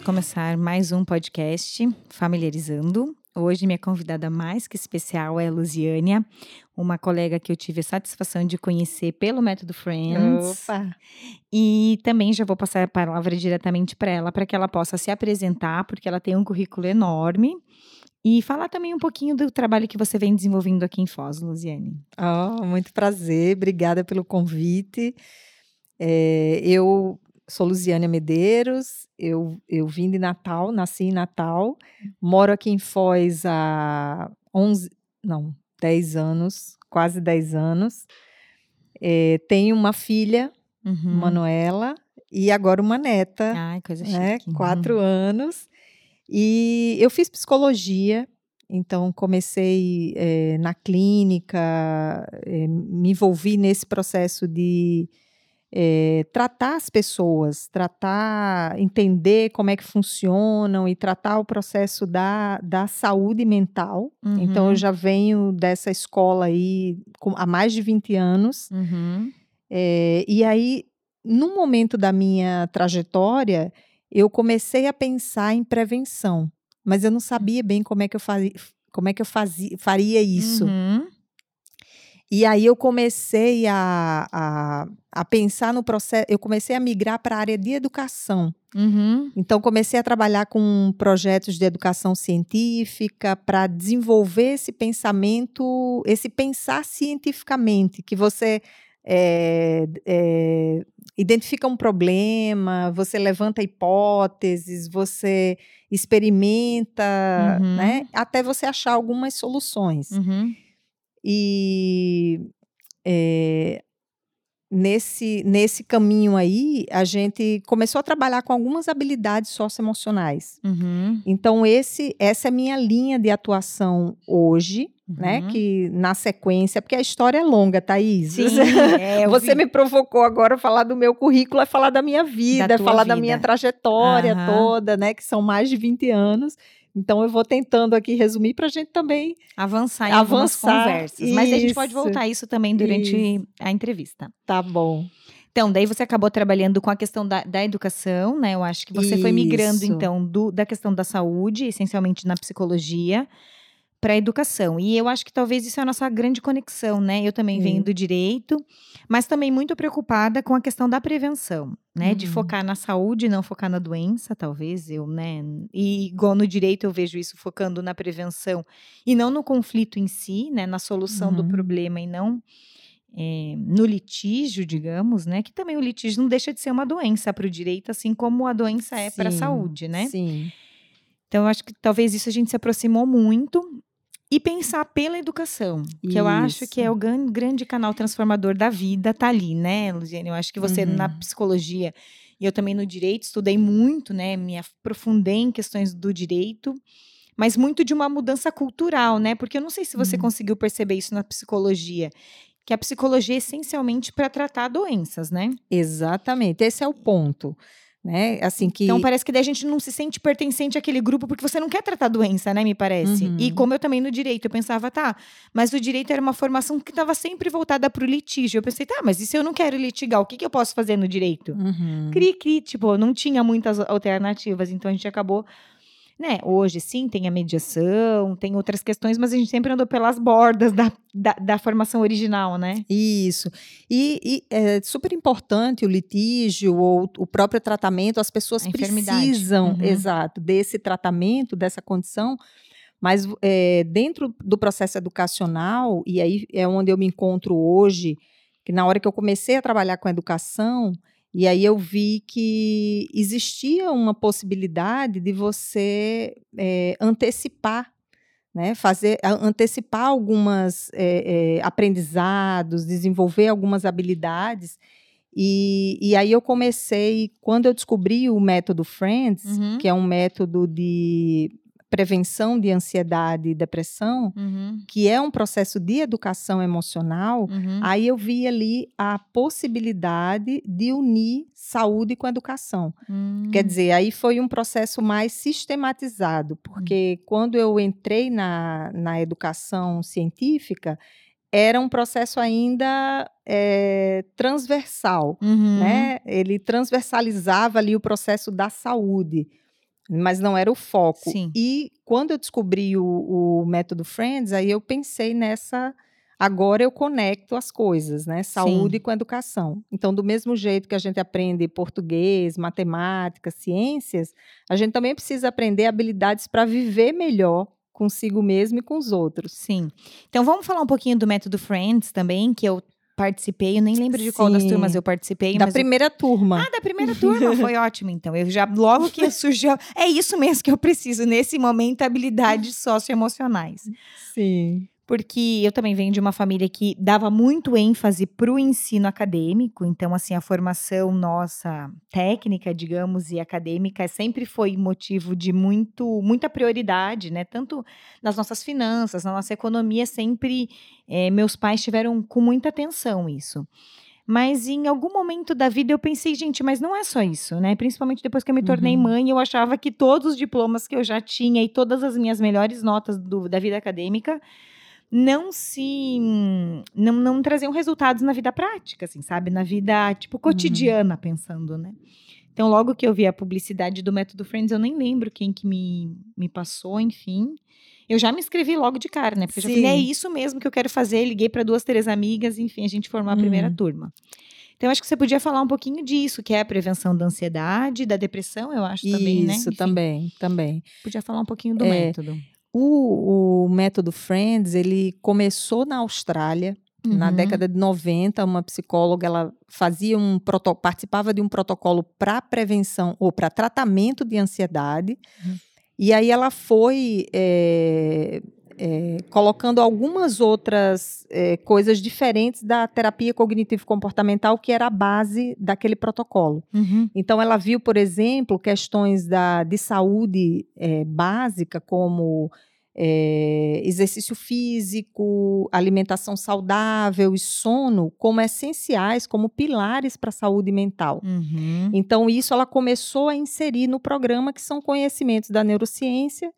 vamos começar mais um podcast Familiarizando. Hoje, minha convidada mais que especial é a Luziânia, uma colega que eu tive a satisfação de conhecer pelo Método Friends. Opa! E também já vou passar a palavra diretamente para ela, para que ela possa se apresentar, porque ela tem um currículo enorme. E falar também um pouquinho do trabalho que você vem desenvolvendo aqui em Foz, Luziane. Oh, muito prazer, obrigada pelo convite. É, eu sou Luziane Medeiros, eu, eu vim de Natal, nasci em Natal, moro aqui em Foz há 11, não, 10 anos, quase 10 anos. É, tenho uma filha, uhum. Manuela, e agora uma neta. Ai, coisa né, chique. Quatro uhum. anos. E eu fiz psicologia, então comecei é, na clínica, é, me envolvi nesse processo de é, tratar as pessoas, tratar, entender como é que funcionam e tratar o processo da, da saúde mental. Uhum. Então, eu uhum. já venho dessa escola aí com, há mais de 20 anos. Uhum. É, e aí, no momento da minha trajetória, eu comecei a pensar em prevenção, mas eu não sabia bem como é que eu fazia, como é que eu fazia, faria isso. Uhum. E aí eu comecei a, a, a, pensar no processo, eu comecei a migrar para a área de educação. Uhum. Então comecei a trabalhar com projetos de educação científica para desenvolver esse pensamento, esse pensar cientificamente, que você é, é, identifica um problema, você levanta hipóteses, você experimenta, uhum. né, até você achar algumas soluções. Uhum. E é, nesse, nesse caminho aí, a gente começou a trabalhar com algumas habilidades socioemocionais. Uhum. Então, esse, essa é a minha linha de atuação hoje. Né, uhum. que na sequência, porque a história é longa, Thaís. Sim, é, Você me provocou agora falar do meu currículo, é falar da minha vida, da é falar vida. da minha trajetória uhum. toda, né? Que são mais de 20 anos. Então eu vou tentando aqui resumir para a gente também avançar em avançar, algumas conversas. Isso, Mas a gente pode voltar a isso também durante isso. a entrevista. Tá bom. Então, daí você acabou trabalhando com a questão da, da educação, né? Eu acho que você foi migrando, Isso. então, do, da questão da saúde, essencialmente na psicologia, para a educação. E eu acho que talvez isso é a nossa grande conexão, né? Eu também Sim. venho do direito, mas também muito preocupada com a questão da prevenção, né? De Uhum. focar na saúde, não focar na doença, talvez eu, né? E igual no direito eu vejo isso focando na prevenção e não no conflito em si, né? Na solução do Uhum. problema e não é, no litígio, digamos, né? Que também o litígio não deixa de ser uma doença para o direito, assim como a doença é para a saúde, né? Sim. Então, eu acho que talvez isso a gente se aproximou muito. E pensar pela educação, que eu acho que é Isso. o gran- grande canal transformador da vida, tá ali, né, Luziane? Eu acho que você Uhum. na psicologia e eu também no direito estudei muito, né? Me aprofundei em questões do direito, mas muito de uma mudança cultural, né? Porque eu não sei se você Uhum. conseguiu perceber isso na psicologia, que a psicologia é essencialmente para tratar doenças, né? Exatamente. Esse é o ponto. Né? Assim que. Então parece que daí a gente não se sente pertencente àquele grupo porque você não quer tratar doença, né? Me parece. Uhum. E como eu também no direito, eu pensava, tá, mas o direito era uma formação que estava sempre voltada para o litígio. Eu pensei, tá, mas e se eu não quero litigar, o que, que eu posso fazer no direito? Uhum. Cri, cri, tipo, não tinha muitas alternativas, então a gente acabou. Né, hoje sim tem a mediação, tem outras questões, mas a gente sempre andou pelas bordas da, da, da formação original, né? Isso. E, e é super importante o litígio ou o próprio tratamento, as pessoas precisam, Uhum. exato, desse tratamento, dessa condição. Mas é, dentro do processo educacional, e aí é onde eu me encontro hoje, que na hora que eu comecei a trabalhar com educação, e aí eu vi que existia uma possibilidade de você é, antecipar né, fazer antecipar algumas é, é, aprendizados, desenvolver algumas habilidades. E, e aí eu comecei, quando eu descobri o método Friends, Uhum. que é um método de prevenção de ansiedade e depressão, Uhum, que é um processo de educação emocional, uhum. aí eu vi ali a possibilidade de unir saúde com educação. Hum. Quer dizer, aí foi um processo mais sistematizado, porque quando eu entrei na, na educação científica, era um processo ainda eh, transversal, Uhum. né? Ele transversalizava ali o processo da saúde. Mas não era o foco. Sim. E quando eu descobri o, o método Friends, aí eu pensei nessa. Agora eu conecto as coisas, né? Saúde Sim. com educação. Então, do mesmo jeito que a gente aprende português, matemática, ciências, a gente também precisa aprender habilidades para viver melhor consigo mesmo e com os outros. Sim. Então vamos falar um pouquinho do método Friends também, que eu participei. Eu nem lembro de qual das Sim. turmas eu participei. Da mas eu- primeira turma. Ah, da primeira turma, foi ótimo, então. Eu já, logo que surgiu. É isso mesmo que eu preciso nesse momento, habilidades socioemocionais. Sim. Porque eu também venho de uma família que dava muito ênfase para o ensino acadêmico, então, assim, a formação nossa técnica, digamos, e acadêmica sempre foi motivo de muito, muita prioridade, né? Tanto nas nossas finanças, na nossa economia, sempre eh, meus pais tiveram com muita atenção isso. Mas em algum momento da vida eu pensei, gente, mas não é só isso, né? Principalmente depois que eu me tornei Uhum. mãe, eu achava que todos os diplomas que eu já tinha e todas as minhas melhores notas do- da vida acadêmica não se não, não traziam resultados na vida prática, assim, sabe? Na vida, tipo, cotidiana, pensando, né? Então, logo que eu vi a publicidade do Método Friends, eu nem lembro quem que me, me passou, enfim. Eu já me inscrevi logo de cara, né? Porque eu já falei, é isso mesmo que eu quero fazer. Liguei para duas, três amigas, enfim, a gente formou a primeira Hum. turma. Então, acho que você podia falar um pouquinho disso, que é a prevenção da ansiedade, da depressão, eu acho também, né? Isso, também, também. Podia falar um pouquinho do É, método. O, o método Friends, ele começou na Austrália, na Uhum. década de 90, uma psicóloga, ela fazia um participava de um protocolo para prevenção ou para tratamento de ansiedade. Uhum. E aí ela foi eh, eh, colocando algumas outras eh, coisas diferentes da terapia cognitivo-comportamental, que era a base daquele protocolo. Uhum. Então, ela viu, por exemplo, questões da, de saúde eh, básica, como eh, exercício físico, alimentação saudável e sono, como essenciais, como pilares para a saúde mental. Uhum. Então, isso ela começou a inserir no programa, que são conhecimentos da neurociência,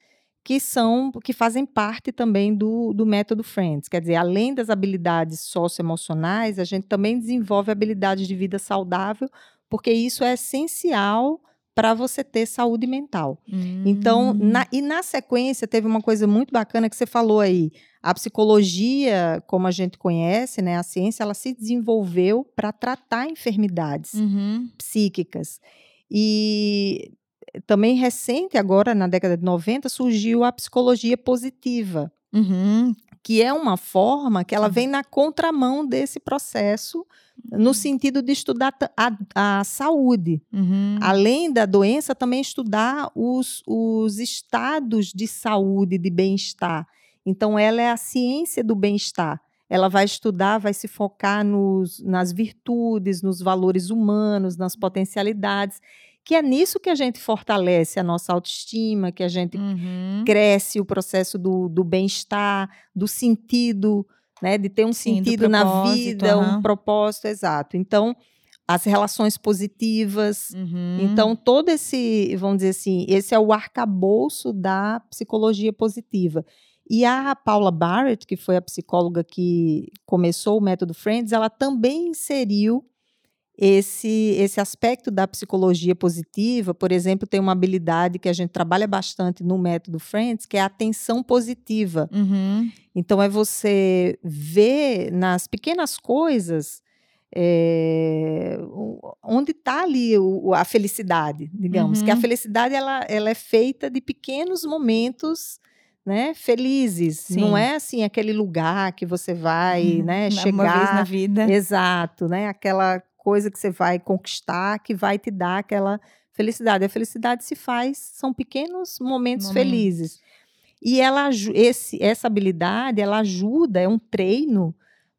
que são que fazem parte também do, do método Friends. Quer dizer, além das habilidades socioemocionais, a gente também desenvolve habilidades de vida saudável, porque isso é essencial para você ter saúde mental. Então, Hum. na- e na sequência, teve uma coisa muito bacana que você falou aí. A psicologia, como a gente conhece, né, a ciência, ela se desenvolveu para tratar enfermidades Uhum. psíquicas. E também recente, agora na década de 90, surgiu a psicologia positiva, Uhum. que é uma forma que ela Uhum. vem na contramão desse processo, no sentido de estudar a, a saúde. Uhum. Além da doença, também estudar os, os estados de saúde, de bem-estar. Então, ela é a ciência do bem-estar. Ela vai estudar, vai se focar nos, nas virtudes, nos valores humanos, nas potencialidades, que é nisso que a gente fortalece a nossa autoestima, que a gente Uhum. cresce o processo do, do bem-estar, do sentido, né, de ter um Sim, do sentido na vida, aham. um propósito exato. Então, as relações positivas. Uhum. Então, todo esse, vamos dizer assim, esse é o arcabouço da psicologia positiva. E a Paula Barrett, que foi a psicóloga que começou o método Friends, ela também inseriu esse, esse aspecto da psicologia positiva. Por exemplo, tem uma habilidade que a gente trabalha bastante no método Friends, que é a atenção positiva. Uhum. Então, é você ver nas pequenas coisas o- onde está ali o- a felicidade, digamos. Que a Uhum. felicidade ela, ela é feita de pequenos momentos né, felizes. Não Sim. é assim aquele lugar que você vai né, Uma vez chegar. na vida. Exato, né? Aquela coisa que você vai conquistar que vai te dar aquela felicidade. A felicidade se faz, são pequenos momentos Momentos. felizes. E ela, esse, essa habilidade, ela ajuda, é um treino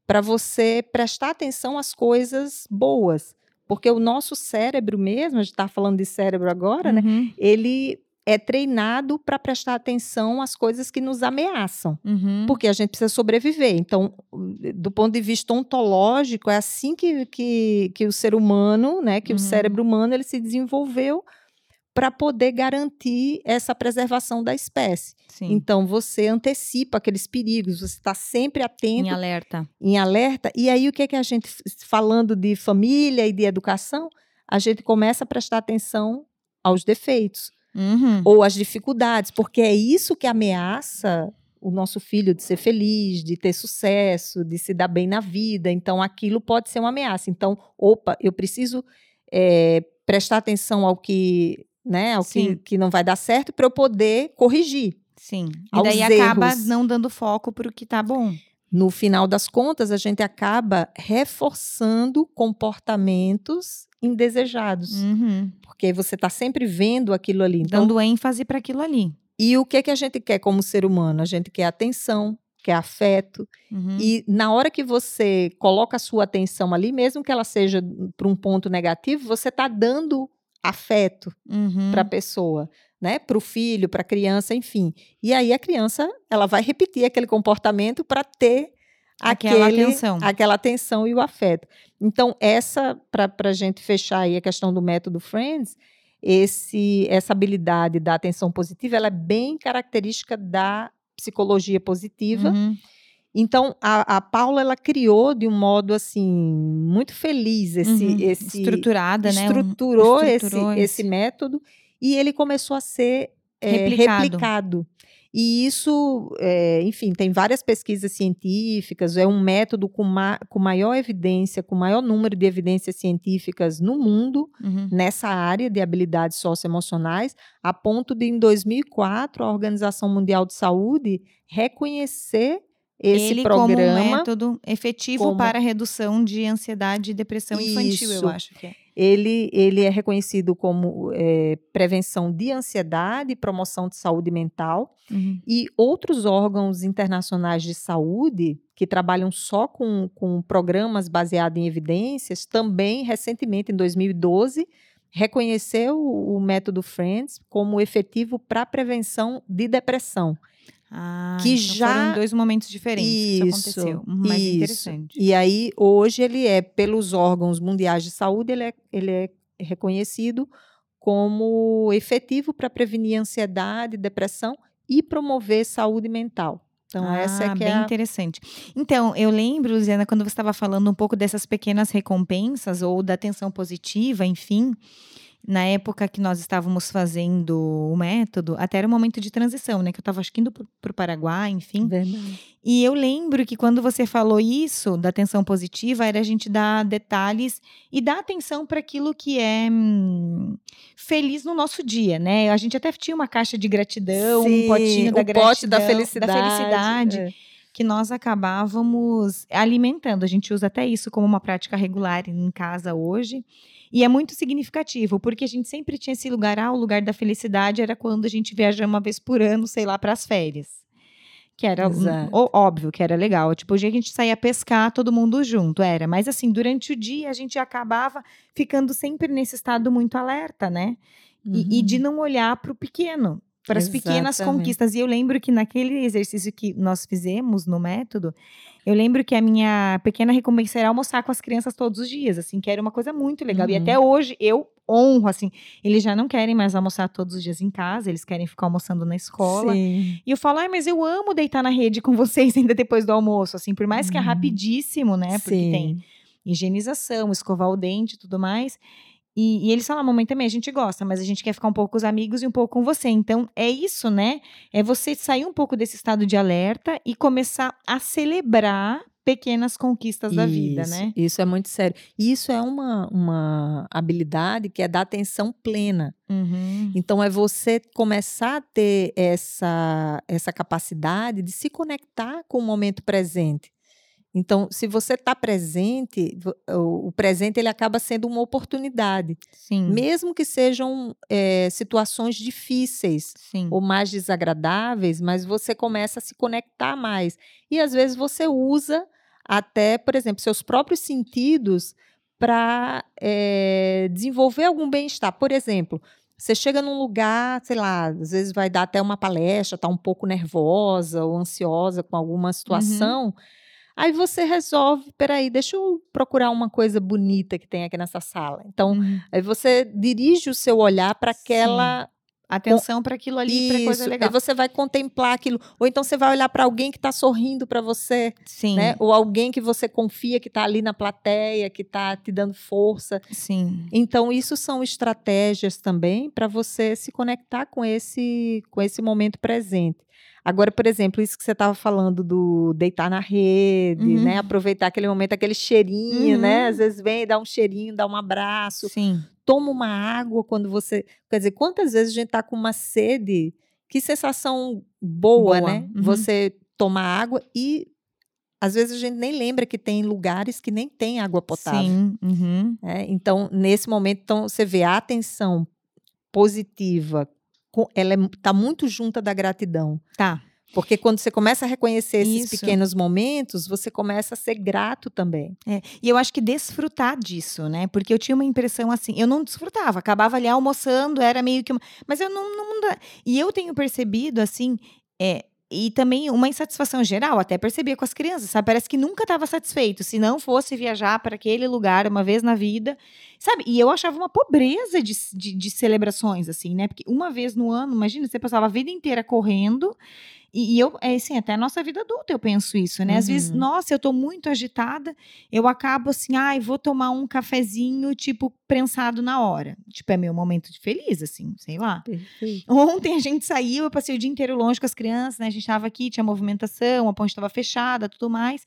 para você prestar atenção às coisas boas. Porque o nosso cérebro mesmo, a gente está falando de cérebro agora, né? Uhum. Ele é treinado para prestar atenção às coisas que nos ameaçam Uhum. porque a gente precisa sobreviver. Então, do ponto de vista ontológico, é assim que, que, que o ser humano, né, que Uhum. o cérebro humano, ele se desenvolveu para poder garantir essa preservação da espécie. Sim. Então, você antecipa aqueles perigos, você está sempre atento, em alerta. em alerta. E aí, o que é que a gente, falando de família e de educação, a gente começa a prestar atenção aos defeitos. Uhum. ou as dificuldades, porque é isso que ameaça o nosso filho de ser feliz, de ter sucesso, de se dar bem na vida. Então, aquilo pode ser uma ameaça. Então, opa, eu preciso é, prestar atenção ao que, né, ao que, Sim. que não vai dar certo para eu poder corrigir. Sim. E daí acaba erros. não dando foco pro que tá bom. No final das contas, a gente acaba reforçando comportamentos indesejados, Uhum. porque você está sempre vendo aquilo ali. Então, Dando ênfase para aquilo ali. E o que, que a gente quer como ser humano? A gente quer atenção, quer afeto. Uhum. E na hora que você coloca a sua atenção ali, mesmo que ela seja para um ponto negativo, você está dando afeto Uhum. para a pessoa, né? Para o filho, para a criança, enfim. E aí a criança ela vai repetir aquele comportamento para ter Aquela aquele- atenção. aquela atenção e o afeto. Então essa para a gente fechar aí a questão do método Friends, esse essa habilidade da atenção positiva, ela é bem característica da psicologia positiva. Uhum. Então, a, a Paula, ela criou de um modo, assim, muito feliz esse... Uhum. esse Estruturada, né? Um- estruturou, estruturou esse, esse- esse método e ele começou a ser é, Replicado. replicado. E isso, é, enfim, tem várias pesquisas científicas, é um método com, ma com maior evidência, com maior número de evidências científicas no mundo, Uhum. nessa área de habilidades socioemocionais, a ponto de, em 2004, a Organização Mundial de Saúde reconhecer esse Ele programa. como um método efetivo como- para a redução de ansiedade e depressão infantil, Isso. eu acho que é. Ele, ele é reconhecido como é, prevenção de ansiedade e promoção de saúde mental. Uhum. E outros órgãos internacionais de saúde, que trabalham só com, com programas baseados em evidências, também, recentemente, em 2012, reconheceu o, o método Friends como efetivo para a prevenção de depressão. Ah, Que então já- foram em dois momentos diferentes isso Isso, aconteceu. Mas isso. interessante. E aí, hoje, ele é, pelos órgãos mundiais de saúde, ele é, ele é reconhecido como efetivo para prevenir ansiedade, depressão e promover saúde mental. Então, essa é Ah, que bem é a... interessante. Então, eu lembro, Luciana, quando você estava falando um pouco dessas pequenas recompensas ou da atenção positiva, enfim, na época que nós estávamos fazendo o método, até era um momento de transição, né? Que eu estava acho que indo para o Paraguai, enfim. Verdade. E eu lembro que quando você falou isso, da atenção positiva, era a gente dar detalhes e dar atenção para aquilo que é hum, feliz no nosso dia, né? A gente até tinha uma caixa de gratidão, um Sim, potinho da gratidão, pote da felicidade. da felicidade é. que nós acabávamos alimentando. A gente usa até isso como uma prática regular em casa hoje. E é muito significativo, porque a gente sempre tinha esse lugar, ah, o lugar da felicidade era quando a gente viaja uma vez por ano, sei lá, para as férias. Que era um- óbvio que era legal. Tipo, o dia que a gente saía pescar, todo mundo junto, era. Mas assim, durante o dia a gente acabava ficando sempre nesse estado muito alerta, né? E, e de não olhar para o pequeno, para as pequenas conquistas. E eu lembro que naquele exercício que nós fizemos no método, eu lembro que a minha pequena recompensa era almoçar com as crianças todos os dias, assim, que era uma coisa muito legal. E Uhum. até hoje eu honro, assim, eles já não querem mais almoçar todos os dias em casa, eles querem ficar almoçando na escola. Sim. E eu falo, ai, mas eu amo deitar na rede com vocês ainda depois do almoço, assim, por mais que é Uhum. rapidíssimo, né? Porque Sim. tem higienização, escovar o dente e tudo mais. E, e eles falam, mamãe também, a gente gosta, mas a gente quer ficar um pouco com os amigos e um pouco com você. Então, é isso, né? É você sair um pouco desse estado de alerta e começar a celebrar pequenas conquistas da vida, Isso, né? Isso é muito sério. E Isso é uma, uma habilidade que é da atenção plena. Uhum. Então, é você começar a ter essa, essa capacidade de se conectar com o momento presente. Então, se você está presente, o, presente ele acaba sendo uma oportunidade, Sim. mesmo que sejam eh, situações difíceis Sim. ou mais desagradáveis, mas você começa a se conectar mais. E às vezes você usa até, por exemplo, seus próprios sentidos para desenvolver algum bem-estar. Por exemplo, você chega num lugar, sei lá, às vezes vai dar até uma palestra, está um pouco nervosa ou ansiosa com alguma situação. Aí você resolve, peraí, deixa eu procurar uma coisa bonita que tem aqui nessa sala. Então, Uhum. aí você dirige o seu olhar para aquela atenção para aquilo ali, para coisa legal. Aí você vai contemplar aquilo. Ou então você vai olhar para alguém que está sorrindo para você, Sim, né? Ou alguém que você confia que está ali na plateia, que está te dando força. sim. Então, isso são estratégias também para você se conectar com esse, com esse momento presente. Agora, por exemplo, isso que você estava falando do deitar na rede, Uhum. né? Aproveitar aquele momento, aquele cheirinho, Uhum. né? Às vezes vem, dá um cheirinho, dá um abraço. Sim. Toma uma água quando você. Quer dizer, quantas vezes a gente está com uma sede? Que sensação boa, Boa. né? Uhum. Você tomar água e às vezes a gente nem lembra que tem lugares que nem tem água potável. Sim. Uhum. né? Então, nesse momento, então, você vê a atenção positiva, ela está muito junta da gratidão. Tá. Porque quando você começa a reconhecer esses Isso. pequenos momentos, você começa a ser grato também. E eu acho que desfrutar disso, né? Porque eu tinha uma impressão assim, eu não desfrutava, acabava ali almoçando, era meio que uma, mas eu não, não e eu tenho percebido assim, é, e também uma insatisfação geral, até percebia com as crianças, sabe? Parece que nunca estava satisfeito, se não fosse viajar para aquele lugar uma vez na vida, sabe? E eu achava uma pobreza de, de, de celebrações, assim, né? Porque uma vez no ano, imagina, você passava a vida inteira correndo, e, e eu, é assim, até a nossa vida adulta eu penso isso, né? Às vezes, Uhum. nossa, eu tô muito agitada, eu acabo assim, ai, vou tomar um cafezinho, tipo, prensado na hora. Tipo, é meu momento de feliz, assim, sei lá. Perfeito. Ontem a gente saiu, eu passei o dia inteiro longe com as crianças, né? A gente tava aqui, tinha movimentação, a ponte estava fechada, tudo mais.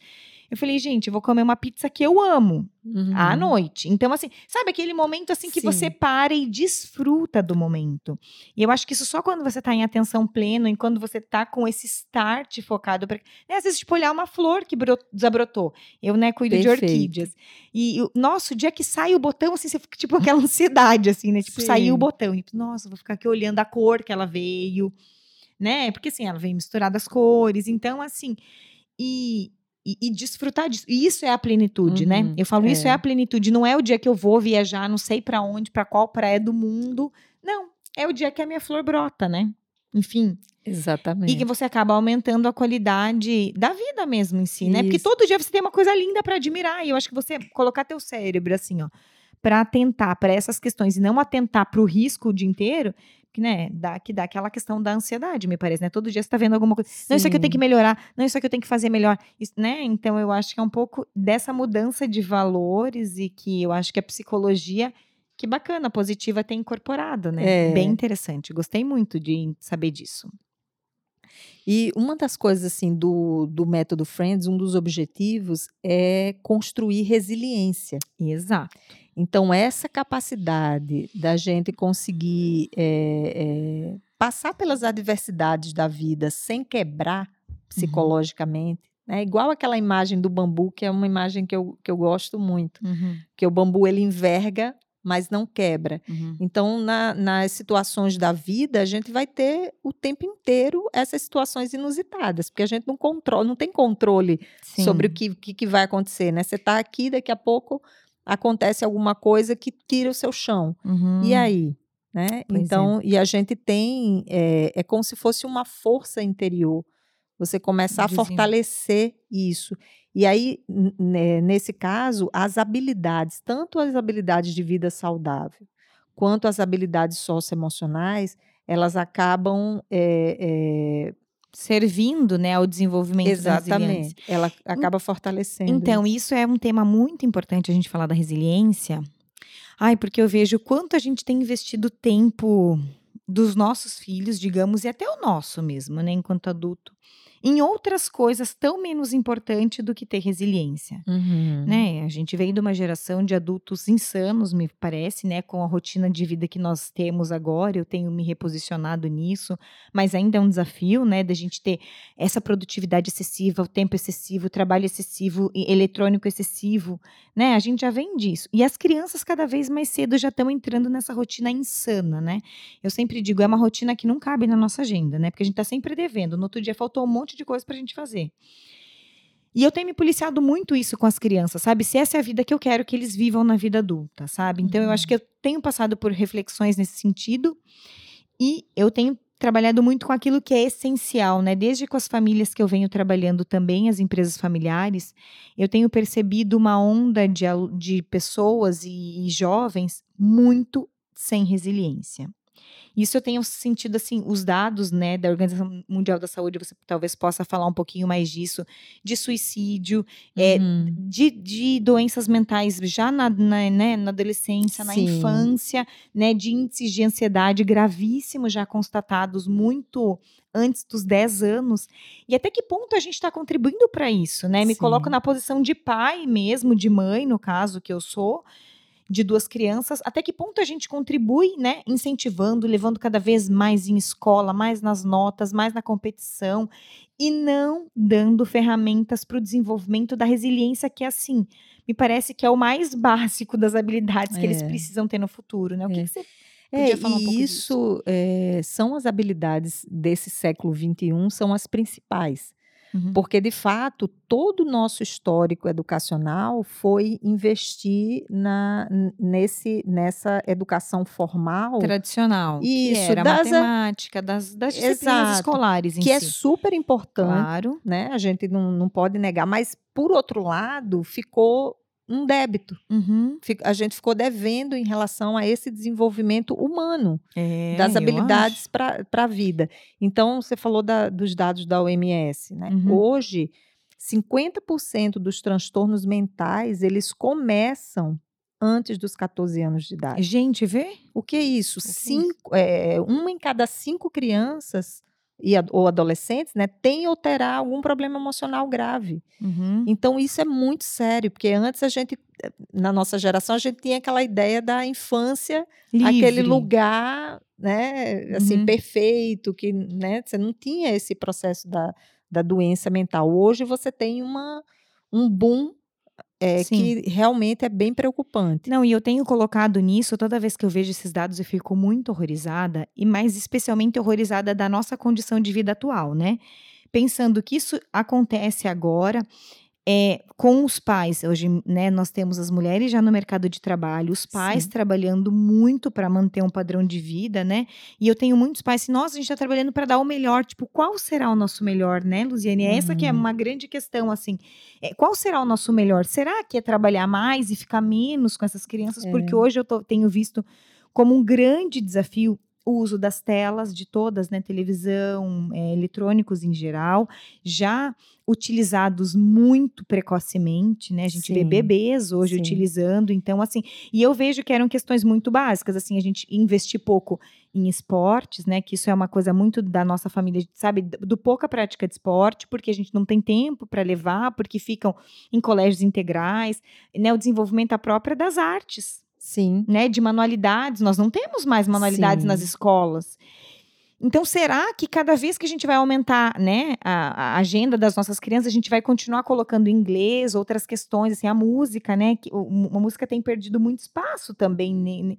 Eu falei, gente, eu vou comer uma pizza que eu amo à Uhum. noite. Então, assim, sabe aquele momento assim que você Sim. para e desfruta do momento. E eu acho que isso só quando você tá em atenção plena, e quando você tá com esse start focado para, né, às vezes tipo olhar uma flor que bro- desabrotou. Eu, né, cuido de Perfeito. orquídeas. E o nosso dia que sai o botão assim, você fica tipo aquela ansiedade assim, né? Tipo, saiu o Sim. botão e nossa, vou ficar aqui olhando a cor que ela veio, né? Porque assim, ela vem misturada as cores. Então, assim, e e, e desfrutar disso. E isso é a plenitude, né? Uhum, Eu falo, isso é é. a plenitude. Não é o dia que eu vou viajar, não sei pra onde, pra qual praia do mundo. Não. É o dia que a minha flor brota, né? Enfim. Exatamente. E que você acaba aumentando a qualidade da vida mesmo em si, né? Porque Isso. todo dia você tem uma coisa linda pra admirar. E eu acho que você colocar teu cérebro assim, ó, pra atentar pra essas questões e não atentar pro risco o dia inteiro, que, né, dá, que dá aquela questão da ansiedade, me parece, né? Todo dia você tá vendo alguma coisa. Não, isso aqui eu tenho que Sim. melhorar. Não, isso aqui eu tenho que fazer melhor. Isso, né? Então, eu acho que é um pouco dessa mudança de valores e que eu acho que a psicologia, que bacana, positiva, tem incorporado, né? É. Bem interessante. Gostei muito de saber disso. E uma das coisas assim do, do método Friends, um dos objetivos é construir resiliência. Exato. Então, essa capacidade da gente conseguir é, é, passar pelas adversidades da vida sem quebrar psicologicamente, né? igual aquela imagem do bambu, que é uma imagem que eu, que eu gosto muito, Uhum, que o bambu ele enverga, mas não quebra. uhum. Então, na- nas situações da vida, a gente vai ter o tempo inteiro essas situações inusitadas, porque a gente não controla, não tem controle sobre o Sim. que, que, que vai acontecer, né? Você está aqui, daqui a pouco acontece alguma coisa que tira o seu chão. Uhum. E aí? Né? Pois é. Então, e a gente tem, é, é como se fosse uma força interior. Você começar a fortalecer isso. E aí, né, nesse caso, as habilidades, tanto as habilidades de vida saudável, quanto as habilidades socioemocionais, elas acabam é, é, Servindo, né, ao desenvolvimento da resiliência. exatamente. Ela acaba fortalecendo. Então, isso. isso é um tema muito importante a gente falar da resiliência. Ai, porque eu vejo o quanto a gente tem investido tempo dos nossos filhos, digamos, e até o nosso mesmo, né, enquanto adulto, em outras coisas tão menos importantes do que ter resiliência. Uhum. Né? A gente vem de uma geração de adultos insanos, me parece, né? Com a rotina de vida que nós temos agora, eu tenho me reposicionado nisso, mas ainda é um desafio, né? Da gente ter essa produtividade excessiva, o tempo excessivo, o trabalho excessivo, eletrônico excessivo, né? A gente já vem disso. E as crianças cada vez mais cedo já estão entrando nessa rotina insana, né? Eu sempre digo, é uma rotina que não cabe na nossa agenda, né? Porque a gente tá sempre devendo. No outro dia faltou um monte de coisa pra gente fazer. E eu tenho me policiado muito isso com as crianças, sabe? Se essa é a vida que eu quero que eles vivam na vida adulta, sabe? Então eu acho que eu tenho passado por reflexões nesse sentido e eu tenho trabalhado muito com aquilo que é essencial, né? Desde com as famílias que eu venho trabalhando também, as empresas familiares, eu tenho percebido uma onda de, de pessoas e, e jovens muito sem resiliência. Isso eu tenho sentido, assim, os dados, né, da Organização Mundial da Saúde, você talvez possa falar um pouquinho mais disso, de suicídio, é, Uhum. de, de doenças mentais já na, na, né, na adolescência, na Sim. infância, né, de índices de ansiedade gravíssimos já constatados muito antes dos 10 anos. E até que ponto a gente está contribuindo para isso, né? Me Sim. coloco na posição de pai mesmo, de mãe, no caso que eu sou, de duas crianças. Até que ponto a gente contribui, né? Incentivando, levando cada vez mais em escola, mais nas notas, mais na competição e não dando ferramentas para o desenvolvimento da resiliência, que é assim, me parece que é o mais básico das habilidades que eles É. precisam ter no futuro, né? O que, É. que você É, Podia falar um e pouco isso é, são as habilidades desse século XXI, são as principais. Uhum. Porque, de fato, todo o nosso histórico educacional foi investir na, nesse, nessa educação formal, tradicional. que Isso, era a das matemática, das, das disciplinas Exato, escolares em que é si. super importante, Claro. né? A gente não, não pode negar. Mas, por outro lado, ficou um débito. Uhum. A gente ficou devendo em relação a esse desenvolvimento humano. É, das habilidades para a vida. Então, você falou da- dos dados da OMS. Né? Uhum. Hoje, 50% dos transtornos mentais, eles começam antes dos 14 anos de idade. Gente, vê? O que é isso? que é? Cinco, é, uma em cada cinco crianças e, ou adolescentes né, tem ou terá algum problema emocional grave. Uhum. Então, isso é muito sério, porque antes a gente, eh, na nossa geração, a gente tinha aquela ideia da infância aquele Livre. lugar, né, assim, Uhum. perfeito, que, né, você não tinha esse processo da, da doença mental. Hoje você tem uma, um boom é, Sim. que realmente é bem preocupante. Não, e eu tenho colocado nisso, toda vez que eu vejo esses dados, eu fico muito horrorizada, e mais especialmente horrorizada da nossa condição de vida atual, né? Pensando que isso acontece agora é, com os pais. Hoje, né, nós temos as mulheres já no mercado de trabalho, os pais Sim. trabalhando muito para manter um padrão de vida, né? E eu tenho muitos pais assim, nossa, a gente está trabalhando para dar o melhor. Tipo, qual será o nosso melhor, né, Luziane? É essa que é Uhum. uma grande questão, assim. É, qual será o nosso melhor? Será que é trabalhar mais e ficar menos com essas crianças? Porque É. hoje eu tô- tenho visto como um grande desafio o uso das telas de todas, né, televisão, é, eletrônicos em geral, já utilizados muito precocemente, né? A gente vê Sim, bebês hoje sim. utilizando, então assim, e eu vejo que eram questões muito básicas, assim, a gente investir pouco em esportes, né? Que isso é uma coisa muito da nossa família, sabe? Do pouca prática de esporte, porque a gente não tem tempo para levar, porque ficam em colégios integrais, né? O desenvolvimento a própria das artes, Sim. né? De manualidades, nós não temos mais manualidades nas Sim. escolas. Então, será que cada vez que a gente vai aumentar, né, a, a agenda das nossas crianças, a gente vai continuar colocando inglês, outras questões, assim, a música, né? Que, a música tem perdido muito espaço também. ne- ne-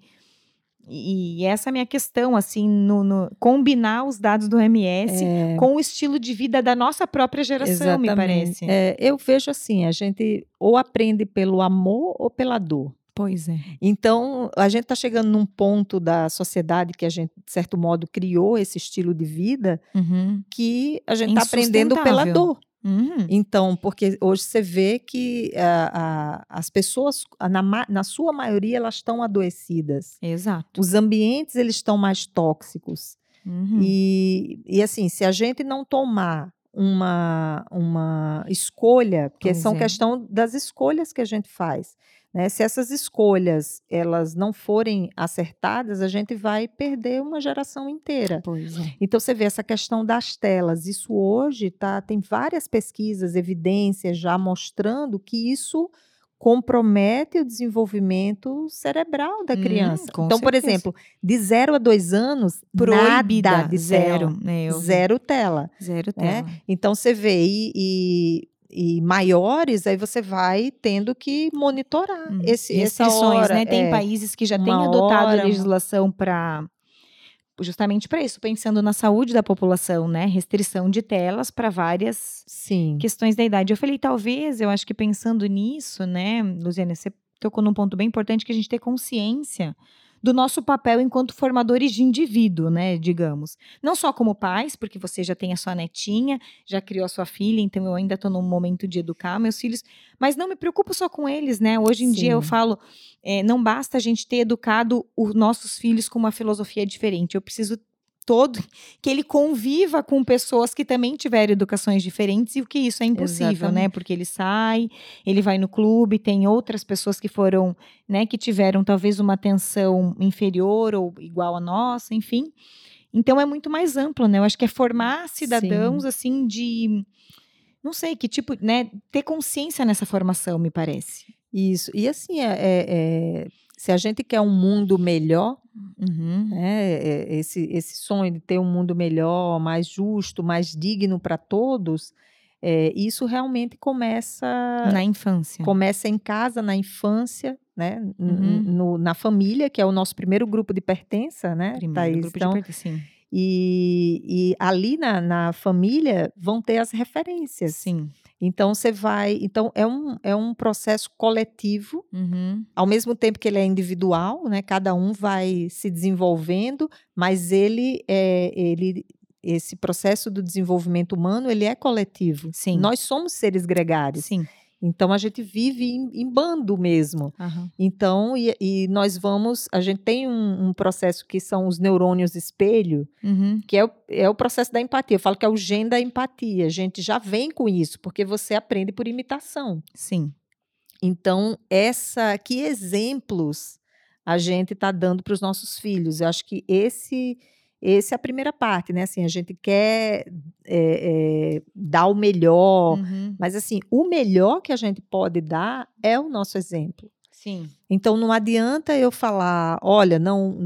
e essa é a minha questão, assim, no, no- combinar os dados do MS É, com o estilo de vida da nossa própria geração, me exatamente. parece. É, eu vejo assim, a gente ou aprende pelo amor ou pela dor. Pois é. Então, a gente está chegando num ponto da sociedade que a gente, de certo modo, criou esse estilo de vida Uhum. que a gente está aprendendo pela dor. Uhum. Então, porque hoje você vê que ah, ah, as pessoas, na, na sua maioria, elas estão adoecidas. Exato. Os ambientes, eles estão mais tóxicos. Uhum. E, e assim, se a gente não tomar uma, uma escolha, porque Pois são é. questão das escolhas que a gente faz. Né? Se essas escolhas elas não forem acertadas, a gente vai perder uma geração inteira. Pois é. Então você vê essa questão das telas. Isso hoje tá, tem várias pesquisas, evidências já mostrando que isso compromete o desenvolvimento cerebral da Hum, criança. com então, por certeza. exemplo, de 0 a 2 anos, Proibida, nada de zero. né, eu vi. Zero tela. Zero né? tela. Então você vê, e, e- e maiores, aí você vai tendo que monitorar Hum. esse, Restrições, hora. né? Tem é. países que já têm adotado hora, uma- legislação para justamente para isso, pensando na saúde da população, né? Restrição de telas para várias Sim. questões da idade. Eu falei, talvez, eu acho que pensando nisso, né, Luziana, você tocou num ponto bem importante que a gente ter consciência do nosso papel enquanto formadores de indivíduo, né, digamos. Não só como pais, porque você já tem a sua netinha, já criou a sua filha, então eu ainda estou no momento de educar meus filhos, mas não me preocupo só com eles, né? Hoje em Sim. dia eu falo, é, não basta a gente ter educado os nossos filhos com uma filosofia diferente, eu preciso todo, que ele conviva com pessoas que também tiveram educações diferentes e o que isso é impossível, né? Exatamente. né? Porque ele sai, ele vai no clube, tem outras pessoas que foram, né, que tiveram talvez uma atenção inferior ou igual a nossa, enfim. Então é muito mais amplo, né? Eu acho que é formar cidadãos Sim. assim de não sei que tipo, né, ter consciência nessa formação, me parece. Isso. E assim, é, é, é se a gente quer um mundo melhor, uhum. né, é, esse, esse sonho de ter um mundo melhor, mais justo, mais digno para todos, é, isso realmente começa na infância. Começa em casa, na infância, né, uhum. no, na família, que é o nosso primeiro grupo de pertença, né, primeiro Thaís? grupo então, de pertença, sim. E, e ali na, na família vão ter as referências. Sim. Então você vai. Então é um, é um processo coletivo, uhum. ao mesmo tempo que ele é individual, né? Cada um vai se desenvolvendo, mas ele é ele esse processo do desenvolvimento humano ele é coletivo. Sim. Nós somos seres gregários. Sim. Então a gente vive em, em bando mesmo. Uhum. Então, e, e, nós vamos. A gente tem um, um, processo que são os neurônios espelho, uhum. que é o, é o processo da empatia. Eu falo que é o gen da empatia. A gente já vem com isso, porque você aprende por imitação. Sim. Então, essa que exemplos a gente está dando para os nossos filhos? Eu acho que esse essa é a primeira parte, né? Assim, a gente quer é, é, dar o melhor, uhum. mas assim, o melhor que a gente pode dar é o nosso exemplo. Sim. Então não adianta eu falar, olha, não,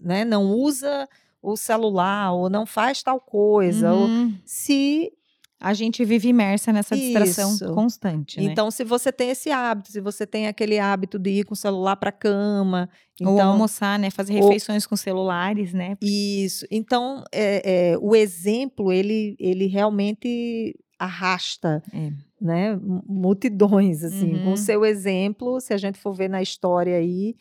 né, não usa o celular ou não faz tal coisa, uhum. ou, se a gente vive imersa nessa distração Isso. constante. Né? Então, se você tem esse hábito, se você tem aquele hábito de ir com o celular para a cama. Então, ou almoçar, né? Fazer refeições ou, com celulares, né? Isso. Então, é, é, o exemplo, ele, ele realmente arrasta. É. Né, multidões assim, uhum. com o seu exemplo, se a gente for ver na história aí,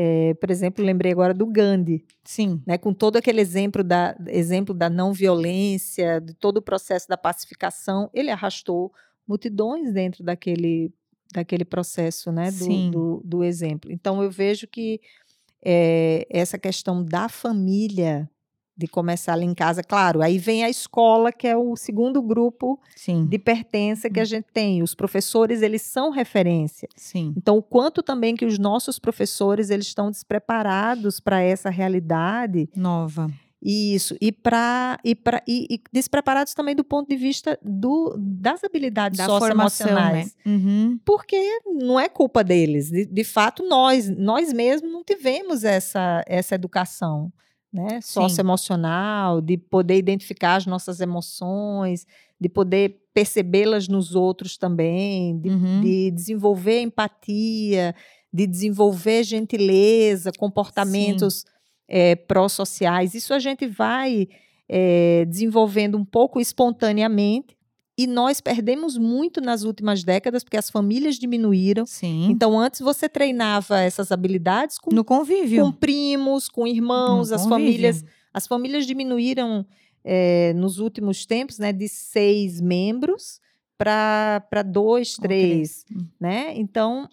é, por exemplo, lembrei agora do Gandhi. Sim. Né, com todo aquele exemplo da, exemplo da não violência, de todo o processo da pacificação, ele arrastou multidões dentro daquele, daquele processo né, do, do, do, exemplo. Então, eu vejo que é, essa questão da família de começar ali em casa. Claro, aí vem a escola, que é o segundo grupo Sim. de pertença que a hum. gente tem. Os professores, eles são referência. Sim. Então, o quanto também que os nossos professores, eles estão despreparados para essa realidade nova. Isso, e para e, pra, e, e, despreparados também do ponto de vista do, das habilidades da socioemocionais. Né? Uhum. Porque não é culpa deles. De, de fato, nós, nós mesmos não tivemos essa, essa educação né, socioemocional, de poder identificar as nossas emoções, de poder percebê-las nos outros também, de, uhum. de, desenvolver empatia, de desenvolver gentileza, comportamentos é, pró-sociais. Isso a gente vai é, desenvolvendo um pouco espontaneamente, e nós perdemos muito nas últimas décadas, porque as famílias diminuíram. Sim. Então, antes você treinava essas habilidades com, no convívio. com primos, com irmãos, no as convívio. famílias. As famílias diminuíram é, nos últimos tempos, né, de seis membros para dois, três, okay. né? Então,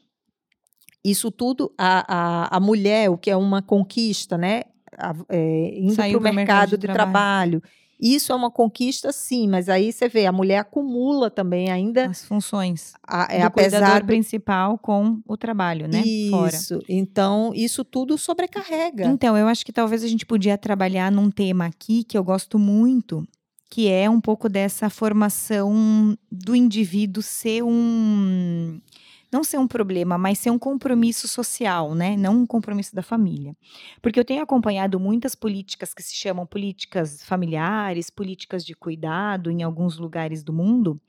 isso tudo, a, a, a mulher, o que é uma conquista, né? A, é, indo para o mercado, mercado de, de trabalho. trabalho isso é uma conquista, sim, mas aí você vê, a mulher acumula também ainda as funções. A, é, do apesar do principal com o trabalho, né? Isso. Fora. Então, isso tudo sobrecarrega. Então, eu acho que talvez a gente podia trabalhar num tema aqui que eu gosto muito, que é um pouco dessa formação do indivíduo ser um não ser um problema, mas ser um compromisso social, né? Não um compromisso da família. Porque eu tenho acompanhado muitas políticas que se chamam políticas familiares, políticas de cuidado em alguns lugares do mundo.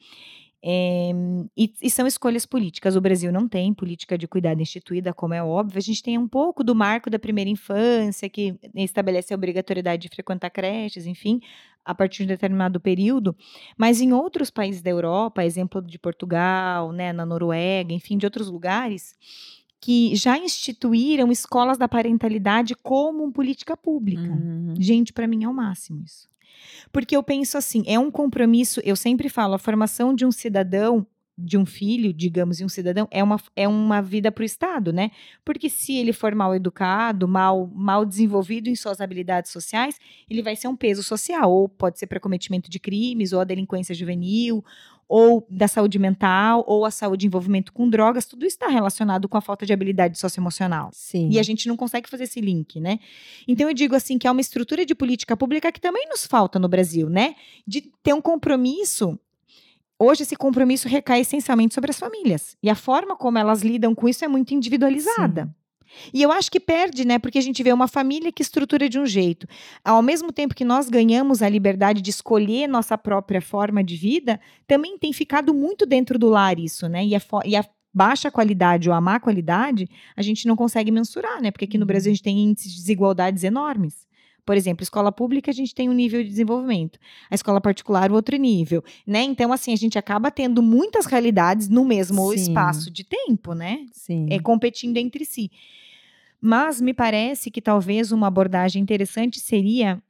É, e, e, são escolhas políticas. O Brasil não tem política de cuidado instituída, como é óbvio. A gente tem um pouco do marco da primeira infância, que estabelece a obrigatoriedade de frequentar creches, enfim a partir de um determinado período, mas em outros países da Europa, exemplo de Portugal, né, na Noruega, enfim, de outros lugares, que já instituíram escolas da parentalidade como política pública. Uhum. Gente, para mim é o máximo isso. Porque eu penso assim, é um compromisso, eu sempre falo, a formação de um cidadão, de um filho, digamos, e um cidadão, é uma, é uma vida para o Estado, né? Porque se ele for mal educado, mal, mal desenvolvido em suas habilidades sociais, ele vai ser um peso social, ou pode ser para cometimento de crimes, ou a delinquência juvenil, ou da saúde mental, ou a saúde de envolvimento com drogas, tudo está relacionado com a falta de habilidade socioemocional. Sim. E a gente não consegue fazer esse link, né? Então eu digo assim que é uma estrutura de política pública que também nos falta no Brasil, né? De ter um compromisso. Hoje esse compromisso recai essencialmente sobre as famílias. E a forma como elas lidam com isso é muito individualizada. E eu acho que perde, né? Porque a gente vê uma família que estrutura de um jeito. Ao mesmo tempo que nós ganhamos a liberdade de escolher nossa própria forma de vida, também tem ficado muito dentro do lar isso, né? E a, e a baixa qualidade ou a má qualidade, a gente não consegue mensurar, né? Porque aqui no Uhum. Brasil a gente tem índices de desigualdades enormes. Por exemplo, escola pública a gente tem um nível de desenvolvimento, a escola particular outro nível, né? Então assim a gente acaba tendo muitas realidades no mesmo Sim. espaço de tempo, né? Sim. é, competindo entre si. Mas me parece que talvez uma abordagem interessante seria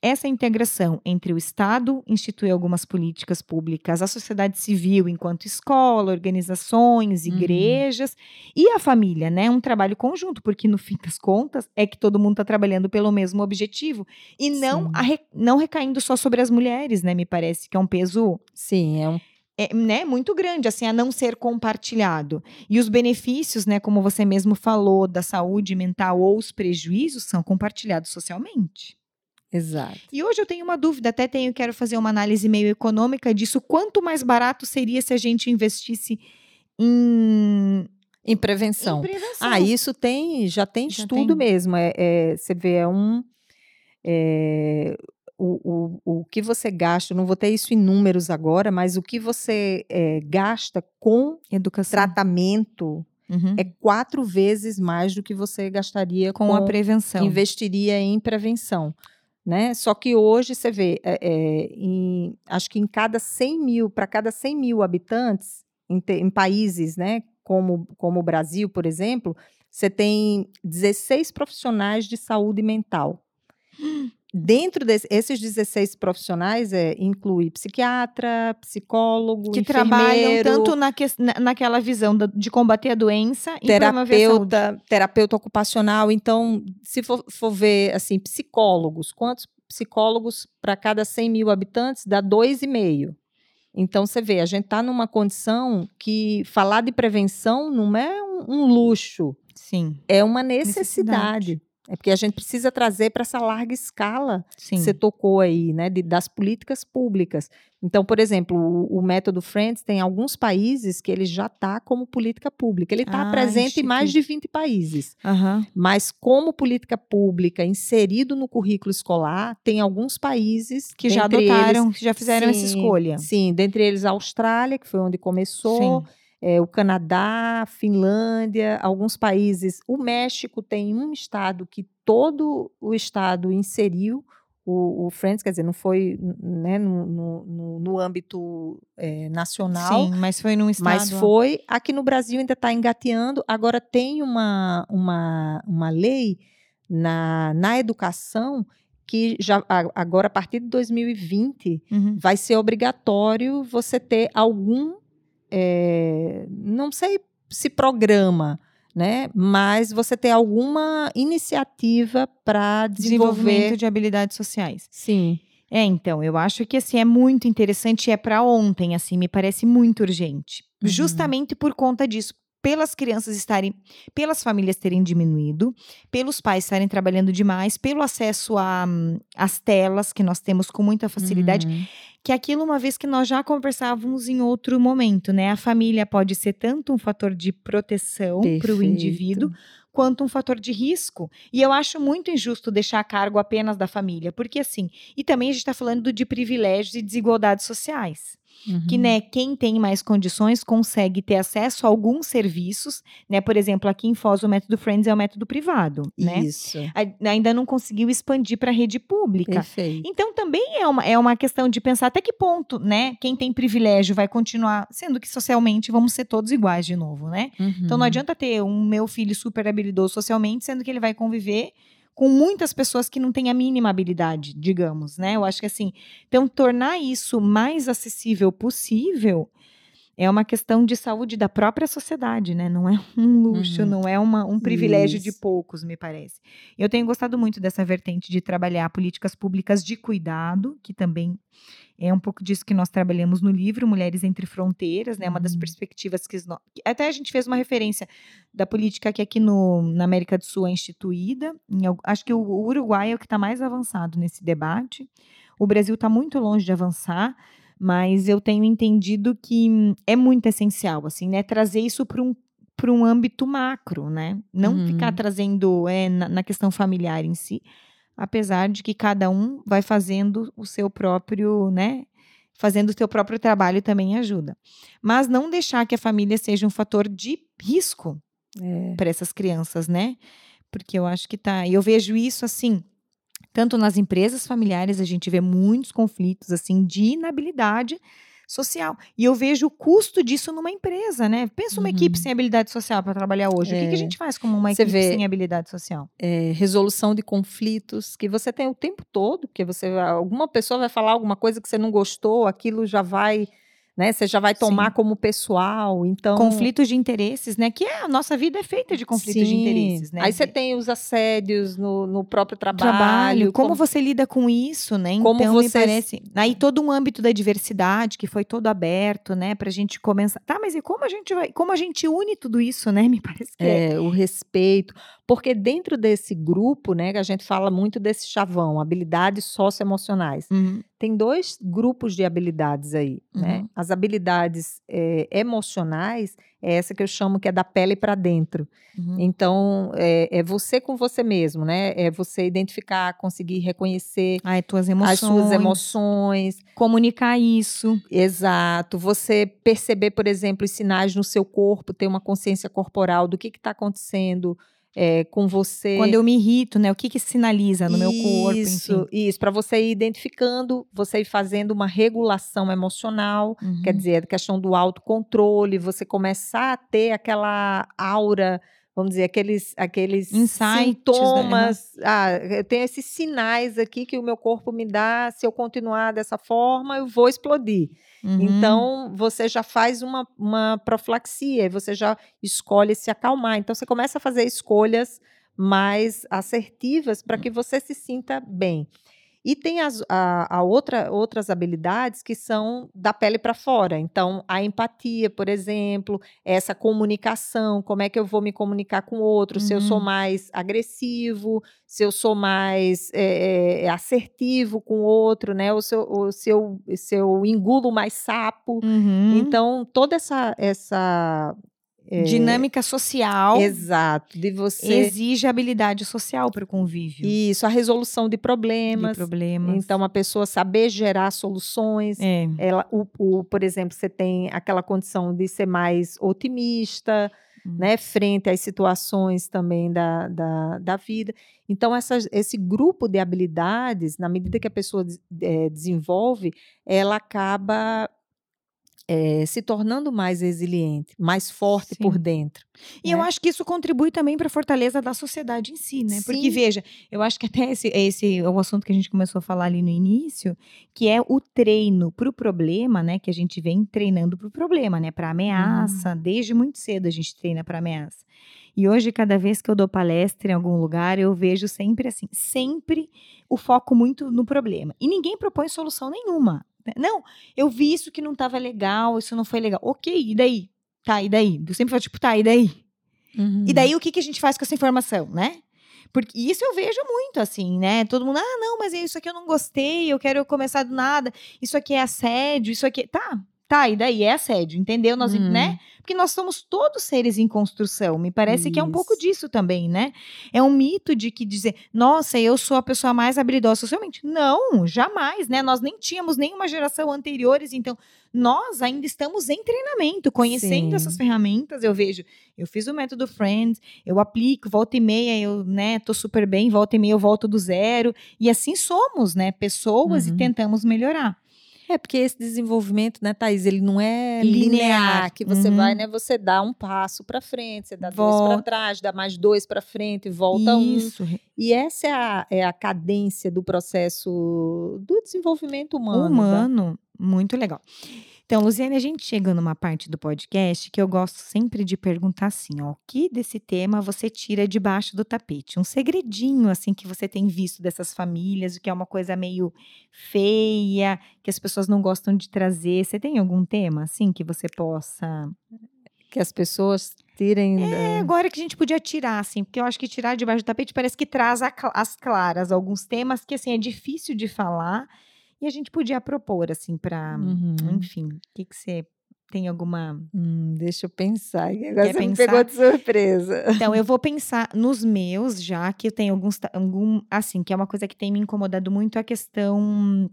essa integração entre o Estado instituir algumas políticas públicas, a sociedade civil enquanto escola, organizações, Uhum. igrejas e a família, né? Um trabalho conjunto, porque no fim das contas é que todo mundo está trabalhando pelo mesmo objetivo e não, Sim. re- não recaindo só sobre as mulheres, né? Me parece que é um peso Sim, é um é, né, muito grande, assim, a não ser compartilhado. E os benefícios, né, como você mesmo falou, da saúde mental ou os prejuízos são compartilhados socialmente. Exato. E hoje eu tenho uma dúvida, até tenho, quero fazer uma análise meio econômica disso, quanto mais barato seria se a gente investisse em, Em prevenção. em prevenção. Ah, isso tem, já tem Já estudo tem? mesmo. É, é, você vê, é um. é, o, o, o que você gasta, não vou ter isso em números agora, mas o que você é, gasta com Educação. tratamento Uhum. é quatro vezes mais do que você gastaria com a prevenção. investiria em prevenção. Né? Só que hoje você vê, é, é, em- acho que em cada 100 mil, para cada 100 mil habitantes, em, te- em países né, como, como o Brasil, por exemplo, você tem 16 profissionais de saúde mental. Dentro desses 16 profissionais, é, inclui psiquiatra, psicólogo, que trabalham tanto na que- na- naquela visão da- de combater a doença e terapeuta, terapeuta ocupacional. Então, se for, for ver, assim, psicólogos, quantos psicólogos para cada 100 mil habitantes dá dois e meio. Então, você vê, a gente está numa condição que falar de prevenção não é um, um luxo, Sim, é uma Necessidade. necessidade. É porque a gente precisa trazer para essa larga escala sim. que você tocou aí, né, de- das políticas públicas. Então, por exemplo, o, o método Friends tem alguns países que ele já está como política pública. Ele está Ah, presente em mais de instituído. 20 países. Aham. Mas como política pública inserido no currículo escolar, tem alguns países Que já adotaram, eles- que já fizeram essa Sim, escolha. Sim, dentre eles a Austrália, que foi onde começou, Sim. É, o Canadá, Finlândia, alguns países. O México tem um estado que todo o estado inseriu o, o Friends, quer dizer, não foi né, no, no- no- âmbito é, nacional, Sim, mas foi num estado. mas foi. Aqui no Brasil ainda está engateando. Agora tem uma, uma, uma lei na, na educação que já agora a partir de 2020 Uhum. vai ser obrigatório você ter algum, eh, não sei se programa, né? Mas você ter alguma iniciativa para Desenvolvimento desenvolver. de habilidades sociais. Sim, É, então, eu acho que assim é muito interessante e é para ontem, assim, me parece muito urgente. Uhum. Justamente por conta disso, pelas crianças estarem, pelas famílias terem diminuído, pelos pais estarem trabalhando demais, pelo acesso hum, às telas que nós temos com muita facilidade, Uhum. Que aquilo uma vez que nós já conversávamos em outro momento, né? A família pode ser tanto um fator de proteção para o indivíduo, quanto um fator de risco. E eu acho muito injusto deixar a cargo apenas da família, porque assim, e também a gente está falando de privilégios e desigualdades sociais. Uhum. Que, né, quem tem mais condições consegue ter acesso a alguns serviços, né? Por exemplo, aqui em Foz o método Friends é o método privado, né? Isso. A, ainda não conseguiu expandir para a rede pública. Perfeito. Então também é uma, é uma questão de pensar até que ponto, né, quem tem privilégio vai continuar, sendo que socialmente vamos ser todos iguais de novo, né? Uhum. Então não adianta ter um meu filho super habilidoso socialmente, sendo que ele vai conviver com muitas pessoas que não têm a mínima habilidade, digamos, né? Eu acho que assim, então tornar isso mais acessível possível é uma questão de saúde da própria sociedade, né? Não é um luxo, uhum. não é uma, um privilégio Isso. de poucos, me parece. Eu tenho gostado muito dessa vertente de trabalhar políticas públicas de cuidado, que também é um pouco disso que nós trabalhamos no livro Mulheres entre Fronteiras, né? Uma das uhum. perspectivas que até a gente fez uma referência da política que aqui no, na América do Sul é instituída. Em, acho que o Uruguai é o que está mais avançado nesse debate. O Brasil está muito longe de avançar mas eu tenho entendido que é muito essencial, assim, né? Trazer isso para um para um âmbito macro, né? Não uhum. ficar trazendo é, na, na, questão familiar em si, apesar de que cada um vai fazendo o seu próprio, né? Fazendo o seu próprio trabalho também ajuda. Mas não deixar que a família seja um fator de risco é. para essas crianças, né? Porque eu acho que tá. E eu vejo isso assim tanto nas empresas familiares, a gente vê muitos conflitos assim de inabilidade social. E eu vejo o custo disso numa empresa, né? Pensa uma uhum. equipe sem habilidade social para trabalhar hoje. É. O que, que, a é. gente faz como uma você equipe vê, sem habilidade social? É, resolução de conflitos que você tem o tempo todo, porque você alguma pessoa vai falar alguma coisa que você não gostou, aquilo já vai né? Você já vai tomar Sim. como pessoal, então conflitos de interesses, né? Que é, a nossa vida é feita de conflitos Sim. de interesses, né? Aí você tem os assédios no, no próprio trabalho, trabalho como, como, você lida com isso, né? Como então, você... me parece, aí todo um âmbito da diversidade que foi todo aberto, né? Para a gente começar, tá? Mas e como a gente vai, como a gente une tudo isso, né? Me parece que é, é. o respeito, porque dentro desse grupo, né? Que a gente fala muito desse chavão, habilidades socioemocionais. Uhum tem dois grupos de habilidades aí, né? uhum. né? As habilidades é, emocionais é essa que eu chamo que é da pele para dentro. Uhum. Então é, é, você com você mesmo, né? É você identificar, conseguir reconhecer Ai, emoções, as suas emoções, comunicar isso. Exato. Você perceber, por exemplo, os sinais no seu corpo, ter uma consciência corporal do que está acontecendo é, com você. Quando eu me irrito, né? O que que sinaliza no isso, meu corpo? Isso, isso. Para você ir identificando, você ir fazendo uma regulação emocional, uhum. quer dizer, a questão do autocontrole, você começar a ter aquela aura vamos dizer, aqueles, aqueles Insights, sintomas. Né? Ah, eu tenho esses sinais aqui que o meu corpo me dá. Se eu continuar dessa forma, eu vou explodir. Uhum. Então, você já faz uma, uma profilaxia, você já escolhe se acalmar. Então, você começa a fazer escolhas mais assertivas para que você se sinta bem. E tem as, a, a outra, outras habilidades que são da pele para fora. Então, a empatia, por exemplo, essa comunicação, como é que eu vou me comunicar com o outro, uhum. se eu sou uhum. mais agressivo, se eu sou mais é, é, assertivo com o outro, né? Ou se eu, ou se eu, se eu engulo mais sapo. Uhum. Então, toda essa, essa é, Dinâmica social. Exato. De você. Exige habilidade social para o convívio. Isso, a resolução de problemas. De problemas. Então, a pessoa saber gerar soluções. É. Ela, o, o, por exemplo, você tem aquela condição de ser mais otimista, hum. né? Frente às situações também da, da, da vida. Então, essa, esse grupo de habilidades, na medida que a pessoa é, desenvolve, ela acaba é, se tornando mais resiliente, mais forte Sim. por dentro. E né? eu acho que isso contribui também para a fortaleza da sociedade em si, né? Sim. Porque, veja, eu acho que até esse, esse é o assunto que a gente começou a falar ali no início, que é o treino para o problema, né? Que a gente vem treinando para o problema, né? Para ameaça, hum. desde muito cedo a gente treina para ameaça. E hoje, cada vez que eu dou palestra em algum lugar, eu vejo sempre assim, sempre o foco muito no problema. E ninguém propõe solução nenhuma. Não, eu vi isso que não estava legal, isso não foi legal. Ok, e daí? Tá, e daí? Eu sempre falo, tipo, tá, e daí? Uhum. E daí o que, que a gente faz com essa informação, né? Porque isso eu vejo muito, assim, né? Todo mundo, ah, não, mas isso aqui eu não gostei, eu quero começar do nada, isso aqui é assédio, isso aqui. Tá, Tá, e daí é assédio, entendeu? Nós, Hum. né? Porque nós somos todos seres em construção. Me parece que é um pouco Isso. disso também, né? É um mito de que dizer, nossa, eu sou a pessoa mais habilidosa socialmente. Não, jamais, né? Nós nem tínhamos nenhuma geração anteriores, então nós ainda estamos em treinamento, conhecendo Sim. essas ferramentas. Eu vejo, eu fiz o método Friends, eu aplico, volta e meia, eu, né, tô super bem, volta e meia eu volto do zero. E assim somos, né? Pessoas e Uhum. tentamos melhorar. É, porque esse desenvolvimento, né, Thaís, ele não é Linear. linear, que você Uhum. vai, né, você dá um passo para frente, você dá dois Volta. para trás, dá mais dois para frente, volta um. Isso, E essa é a, é a cadência do processo do desenvolvimento humano. da- humano, muito legal. Então, Luciane, a gente chega numa parte do podcast que eu gosto sempre de perguntar assim, ó, o que desse tema você tira debaixo do tapete? Um segredinho, assim, que você tem visto dessas famílias, o que é uma coisa meio feia, que as pessoas não gostam de trazer. Você tem algum tema, assim, que você possa... Que as pessoas tirem. É, da- agora que a gente podia tirar, assim, porque eu acho que tirar debaixo do tapete parece que traz as claras alguns temas que, assim, é difícil de falar e a gente podia propor, assim, para Uhum. enfim, o que que você tem alguma Hum, deixa eu pensar. que Agora Quer você me pensar? pegou de surpresa. Então, eu vou pensar nos meus, já que eu tenho alguns, algum, assim, que é uma coisa que tem me incomodado muito a questão,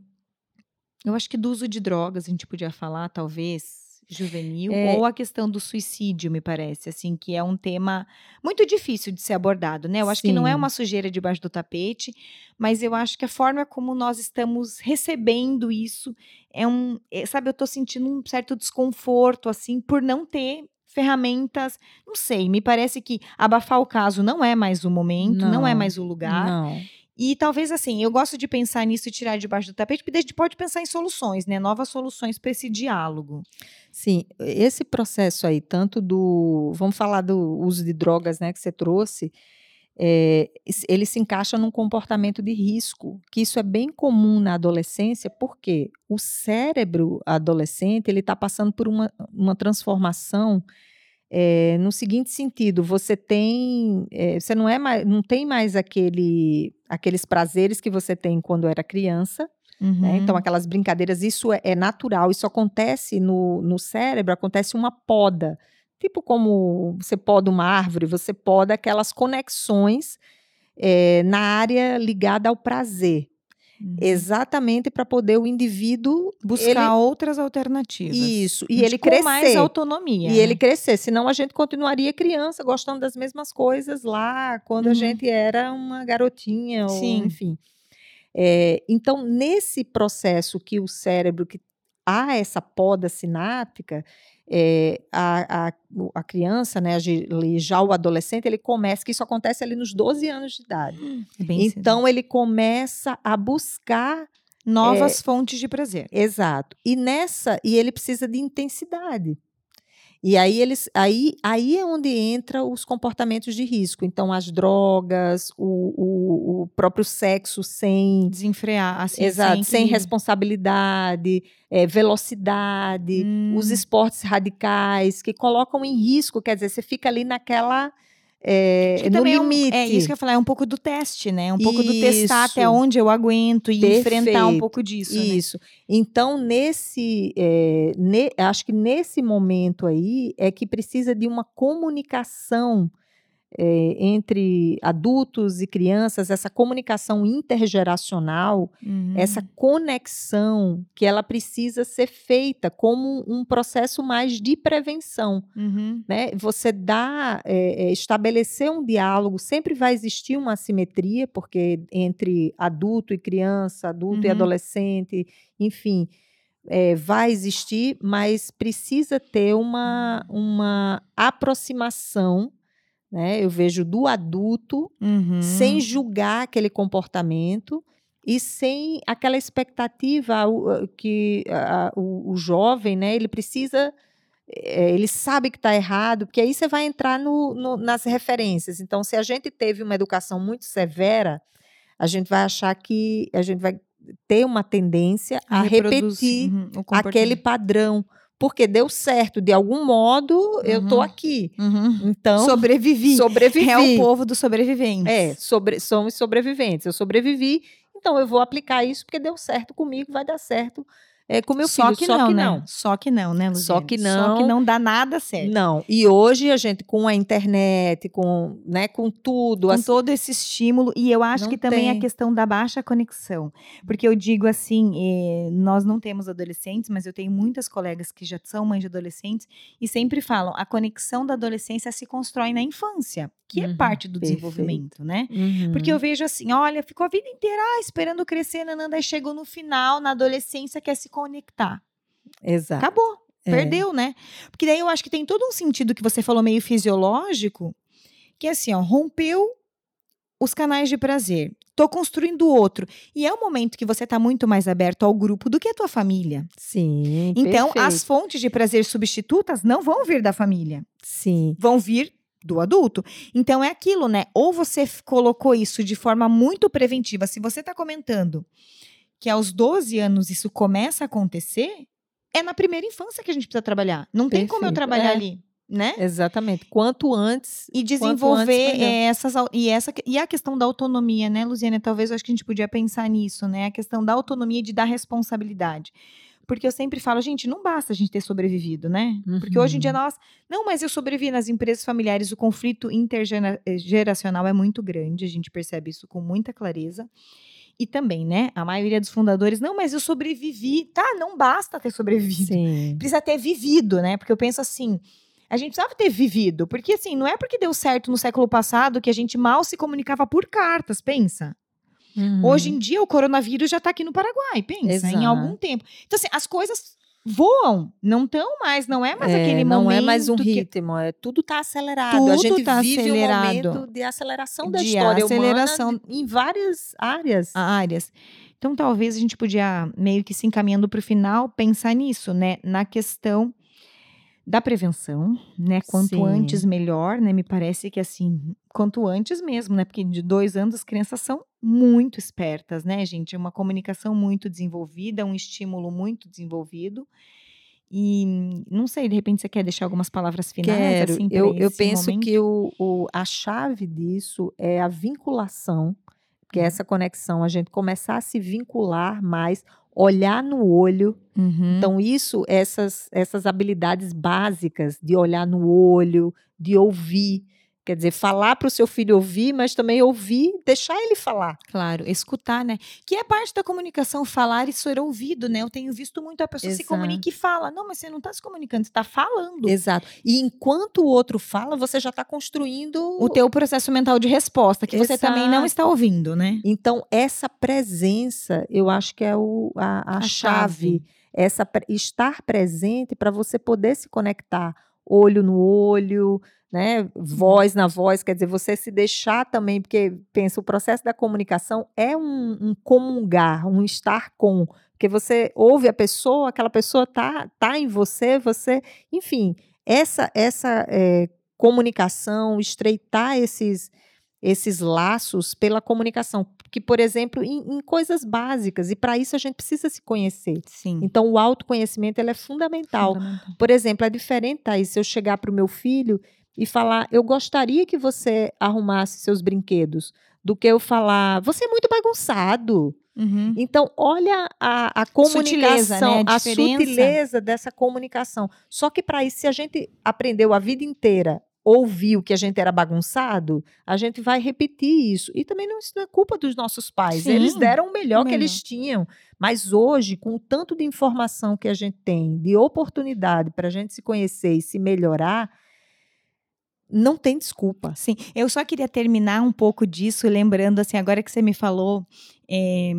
eu acho que do uso de drogas, a gente podia falar, talvez, juvenil, É. ou a questão do suicídio, me parece, assim, que é um tema muito difícil de ser abordado, né? Eu acho que não é Sim. uma sujeira debaixo do tapete, mas eu acho que a forma como nós estamos recebendo isso é um, é, sabe, eu tô sentindo um certo desconforto, assim, por não ter ferramentas, não sei, me parece que abafar o caso não é mais o momento, não, é Não, mais o lugar. Não. E talvez assim, eu gosto de pensar nisso e tirar debaixo do tapete, porque a gente pode pensar em soluções, né? Novas soluções para esse diálogo. Sim, esse processo aí, tanto do. Vamos falar do uso de drogas, né, que você trouxe. é, ele se encaixa num comportamento de risco, que isso é bem comum na adolescência, porque o cérebro adolescente ele está passando por uma, uma transformação é, no seguinte sentido: você tem, é, você não é mais, não tem mais aquele, aqueles prazeres que você tem quando era criança, né? Então, Uhum. aquelas brincadeiras, isso é, é natural, isso acontece no, no cérebro, acontece uma poda. Tipo como você poda uma árvore, você poda aquelas conexões eh, na área ligada ao prazer. Uhum. Exatamente para poder o indivíduo Buscar ele- outras alternativas. Isso, e ele com crescer. mais autonomia. E ele né? crescer, senão a gente continuaria criança, gostando das mesmas coisas lá, quando a Uhum. gente era uma garotinha, Sim. ou enfim. É, então, nesse processo que o cérebro, que há essa poda sináptica, é, a, a, a criança, né, já o adolescente, ele começa, que isso acontece ali nos 12 anos de idade. É cedo. Então, ele começa a buscar novas fontes de prazer. Exato. E nessa, e ele precisa de intensidade. E aí eles, aí, aí é onde entra os comportamentos de risco. Então as drogas, o, o, o próprio sexo sem, Desenfrear, assim, exato, sem equilíbrio. responsabilidade, eh, velocidade, os Hum. esportes radicais que colocam em risco. Quer dizer, você fica ali naquela que no também é um- limite. É, isso que eu ia falar, é um pouco do teste, né? Um pouco do testar até Isso. onde eu aguento e enfrentar um Perfeito. pouco disso. né? Isso. Então, nesse, eh, ne- acho que nesse momento aí é que precisa de uma comunicação eh, entre adultos e crianças, essa comunicação intergeracional, Uhum. essa conexão que ela precisa ser feita como um processo mais de prevenção Uhum. né? Você dá, é, é, estabelecer um diálogo, sempre vai existir uma assimetria, porque entre adulto e criança, adulto e Uhum. adolescente, enfim, é, vai existir, mas precisa ter uma, uma aproximação, né? Eu vejo do adulto Uhum. sem julgar aquele comportamento e sem aquela expectativa que a- o, o jovem, né, ele precisa, eh, ele sabe que está errado, porque aí você vai entrar no- no- nas referências. Então, se a gente teve uma educação muito severa, a gente vai achar que a gente vai ter uma tendência a, reproduz, repetir uhum, aquele padrão, porque deu certo, de algum modo eu tô Uhum. aqui. Uhum. Então, Sobrevivi. sobrevivi. É o povo dos sobreviventes. É, sobre, somos sobreviventes. Eu sobrevivi, então eu vou aplicar isso porque deu certo comigo, vai dar certo é, com meu Só filho. que só não, que né? não. Só que não, né, Luziane? Só que Só que não. não dá nada certo. Não. E hoje a gente, com a internet, com, né, com tudo, com assim, todo esse estímulo e eu acho Não que também a tem. questão da baixa conexão, porque eu digo assim, eh, nós não temos adolescentes, mas eu tenho muitas colegas que já são mães de adolescentes e sempre falam, a conexão da adolescência se constrói na infância, que é Uhum, parte do perfeito. desenvolvimento, né? Uhum. Porque eu vejo assim, olha, ficou a vida inteira ah, esperando crescer, nananda, aí chegou no final, na adolescência, quer se conectar. Exato. Acabou. É. Perdeu, né? Porque daí eu acho que tem todo um sentido que você falou meio fisiológico, que é assim, ó, rompeu os canais de prazer. Tô construindo outro. E é o momento que você tá muito mais aberto ao grupo do que a tua família. Sim, Então, perfeito. as fontes de prazer substitutas não vão vir da família, Sim, vão vir do adulto. Então é aquilo, né? Ou você colocou isso de forma muito preventiva. Se você tá comentando que aos 12 anos isso começa a acontecer, é na primeira infância que a gente precisa trabalhar. Não tem como eu Perfeito, trabalhar é. ali, né? exatamente. Quanto antes. E antes, desenvolver melhor. eh, essas e essa e a questão da autonomia, né, Luziane? Talvez eu acho que a gente podia pensar nisso, né? A questão da autonomia e de dar responsabilidade. Porque eu sempre falo, gente, não basta a gente ter sobrevivido, né? Porque hoje em dia Uhum. nós, não, mas eu sobrevivi nas empresas familiares, o conflito intergeracional é muito grande, a gente percebe isso com muita clareza. E também, né, a maioria dos fundadores, não, mas eu sobrevivi. Tá, não basta ter sobrevivido Sim. precisa ter vivido, né? Porque eu penso assim, a gente precisava ter vivido, porque assim, não é porque deu certo no século passado que a gente mal se comunicava por cartas, pensa. Uhum. Hoje em dia o coronavírus já tá aqui no Paraguai, pensa, em Exato. algum tempo. Então assim, as coisas voam, não estão mais, não é mais É, aquele não momento é mais um que- ritmo, é tudo está acelerado. a Tudo gente tá vive acelerado. um momento de aceleração da De história aceleração. humana em várias áreas. áreas. Então, talvez a gente podia, meio que se encaminhando para o final, pensar nisso, né? Na questão da prevenção, né? Quanto Sim. antes, melhor, né? Me parece que, assim, quanto antes mesmo, né? Porque de dois anos as crianças são muito espertas, né, gente? Uma comunicação muito desenvolvida, um estímulo muito desenvolvido. E não sei, de repente você quer deixar algumas palavras finais? Quero. assim, eu, eu penso momento? que o, o- a chave disso é a vinculação, que é Uhum. essa conexão, a gente começar a se vincular mais, olhar no olho. Uhum. Então, isso, essas, essas habilidades básicas de olhar no olho, de ouvir. Quer dizer, falar para o seu filho ouvir, mas também ouvir, deixar ele falar. Claro, escutar, né? Que é parte da comunicação, falar e ser ouvido, né? Eu tenho visto muito a pessoa se Exato. comunica e fala. Não, mas você não está se comunicando, você está falando. Exato. E enquanto o outro fala, você já está construindo O teu processo mental de resposta, que você também não Exato. está ouvindo, né? Então, essa presença, eu acho que é o, a, a A chave. Essa, pre- estar presente para você poder se conectar olho no olho, né? voz na voz, quer dizer, você se deixar também, porque pensa, o processo da comunicação é um, um comungar, um estar com, porque você ouve a pessoa, aquela pessoa tá, tá em você, você, enfim, essa, essa eh, comunicação, estreitar esses, esses laços pela comunicação, que, por exemplo, em, em coisas básicas, e para isso a gente precisa se conhecer. Sim. Então, o autoconhecimento ele é fundamental. Fundamental. Por exemplo, é diferente, Thaís, se eu chegar para o meu filho e falar, eu gostaria que você arrumasse seus brinquedos, do que eu falar, você é muito bagunçado. Uhum. Então, olha a, a Sutileza, comunicação, né? A a sutileza dessa comunicação. Só que para isso, se a gente aprendeu a vida inteira, ouviu que a gente era bagunçado, a gente vai repetir isso. E também não, isso não é culpa dos nossos pais. Sim, Eles deram o melhor, que melhor. eles tinham. Mas hoje, com o tanto de informação que a gente tem, de oportunidade para a gente se conhecer e se melhorar, não tem desculpa. Sim, eu só queria terminar um pouco disso, lembrando, assim, agora que você me falou, é,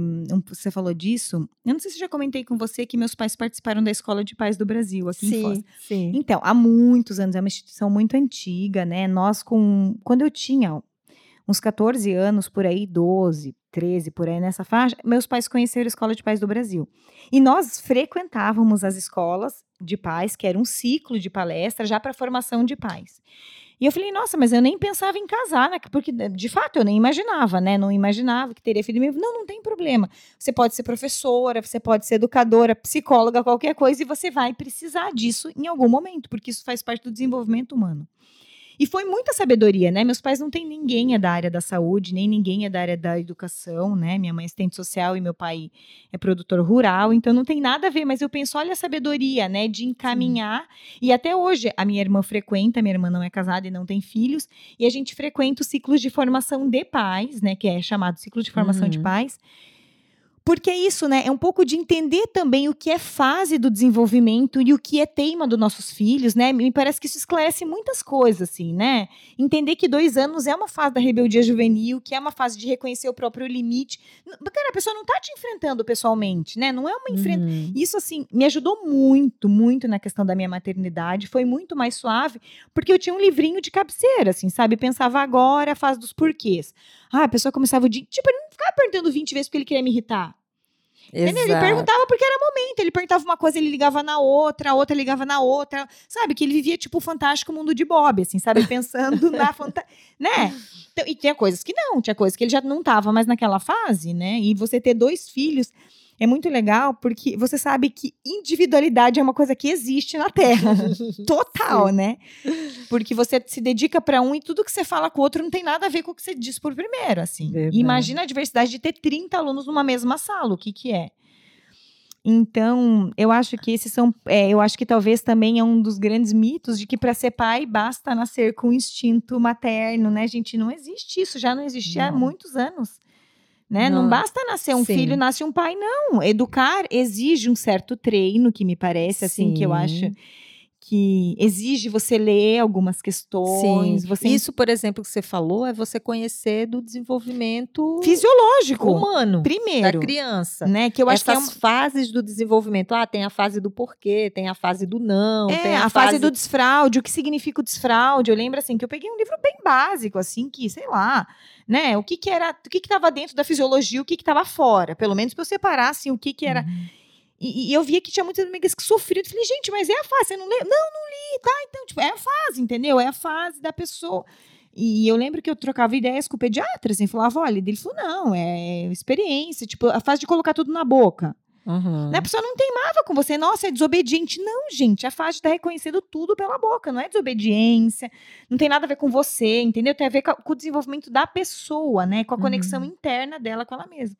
você falou disso, eu não sei se já comentei com você que meus pais participaram da Escola de Paz do Brasil, aqui em Foz. sim. Então, há muitos anos, é uma instituição muito antiga, né? Nós, com, quando eu tinha uns 14 anos, por aí, 12, 13, por aí nessa faixa, meus pais conheceram a Escola de Paz do Brasil. E nós frequentávamos as escolas de paz, que era um ciclo de palestra já para formação de pais. E eu falei, nossa, mas eu nem pensava em casar, né? Porque, de fato, eu nem imaginava, né? Não imaginava que teria filho. Não, não tem problema. Você pode ser professora, você pode ser educadora, psicóloga, qualquer coisa, e você vai precisar disso em algum momento, porque isso faz parte do desenvolvimento humano. E foi muita sabedoria, né? Meus pais não têm ninguém é da área da saúde, nem ninguém é da área da educação, né? Minha mãe é assistente social e meu pai é produtor rural, então não tem nada a ver, mas eu penso, olha a sabedoria, né? De encaminhar. Sim. E até hoje, a minha irmã frequenta, minha irmã não é casada e não tem filhos, e a gente frequenta os ciclos de formação de pais, né? Que é chamado ciclo de formação uhum. de pais. Porque é isso, né? É um pouco de entender também o que é fase do desenvolvimento e o que é teima dos nossos filhos, né? Me parece que isso esclarece muitas coisas, assim, né? Entender que dois anos é uma fase da rebeldia juvenil, que é uma fase de reconhecer o próprio limite. Cara, a pessoa não tá te enfrentando pessoalmente, né? Não é uma enfrenta. Uhum. Isso, assim, me ajudou muito, muito na questão da minha maternidade. Foi muito mais suave, porque eu tinha um livrinho de cabeceira, assim, sabe? Pensava agora a fase dos porquês. Ah, a pessoa começava o dia. Tipo, ele não ficava perguntando 20 vezes porque ele queria me irritar. Entendeu? Ele perguntava porque era momento. Ele perguntava uma coisa, ele ligava na outra, a outra ligava na outra. Sabe? Que ele vivia, tipo, o fantástico mundo de Bob, assim, sabe? Pensando na fantasia. Né? Então, e tinha coisas que não, tinha coisas que ele já não tava mais naquela fase, né? E você ter dois filhos é muito legal porque você sabe que individualidade é uma coisa que existe na Terra. Total, né? Porque você se dedica para um e tudo que você fala com o outro não tem nada a ver com o que você diz por primeiro, assim. Verdade. Imagina a diversidade de ter 30 alunos numa mesma sala, o que que é? Então, eu acho que esses são. É, eu acho que talvez também é um dos grandes mitos de que para ser pai basta nascer com instinto materno, né, gente? Não existe isso, já não existia há muitos anos. Né? Não, não basta nascer um Sim. filho, nasce um pai, não. Educar exige um certo treino, que me parece, assim, Sim. que eu acho que exige você ler algumas questões. Sim. Você... Isso, por exemplo, que você falou, é você conhecer do desenvolvimento fisiológico humano primeiro da criança, né? Que eu acho Essas que é fases do desenvolvimento. Ah, tem a fase do porquê, tem a fase do não, é, tem a, a fase... fase do desfraude. O que significa o desfraude? Eu lembro assim que eu peguei um livro bem básico, assim que sei lá né? O que que era, o que que estava dentro da fisiologia, o que que estava fora, pelo menos para eu separar assim o que que era. Uhum. E, e, eu via que tinha muitas amigas que sofriam. Eu falei, gente, mas é a fase, você não lê? Não, não li, tá? Então, tipo, é a fase, entendeu? É a fase da pessoa. E eu lembro que eu trocava ideias com o pediatra, assim, falava, olha, ele falou, não, é experiência, tipo, a fase de colocar tudo na boca. Uhum. Né? A pessoa não teimava com você, nossa, é desobediente. Não, gente, a fase está reconhecendo tudo pela boca, não é desobediência, não tem nada a ver com você, entendeu? Tem a ver com, o desenvolvimento da pessoa, né? Com a conexão uhum. interna dela com ela mesma.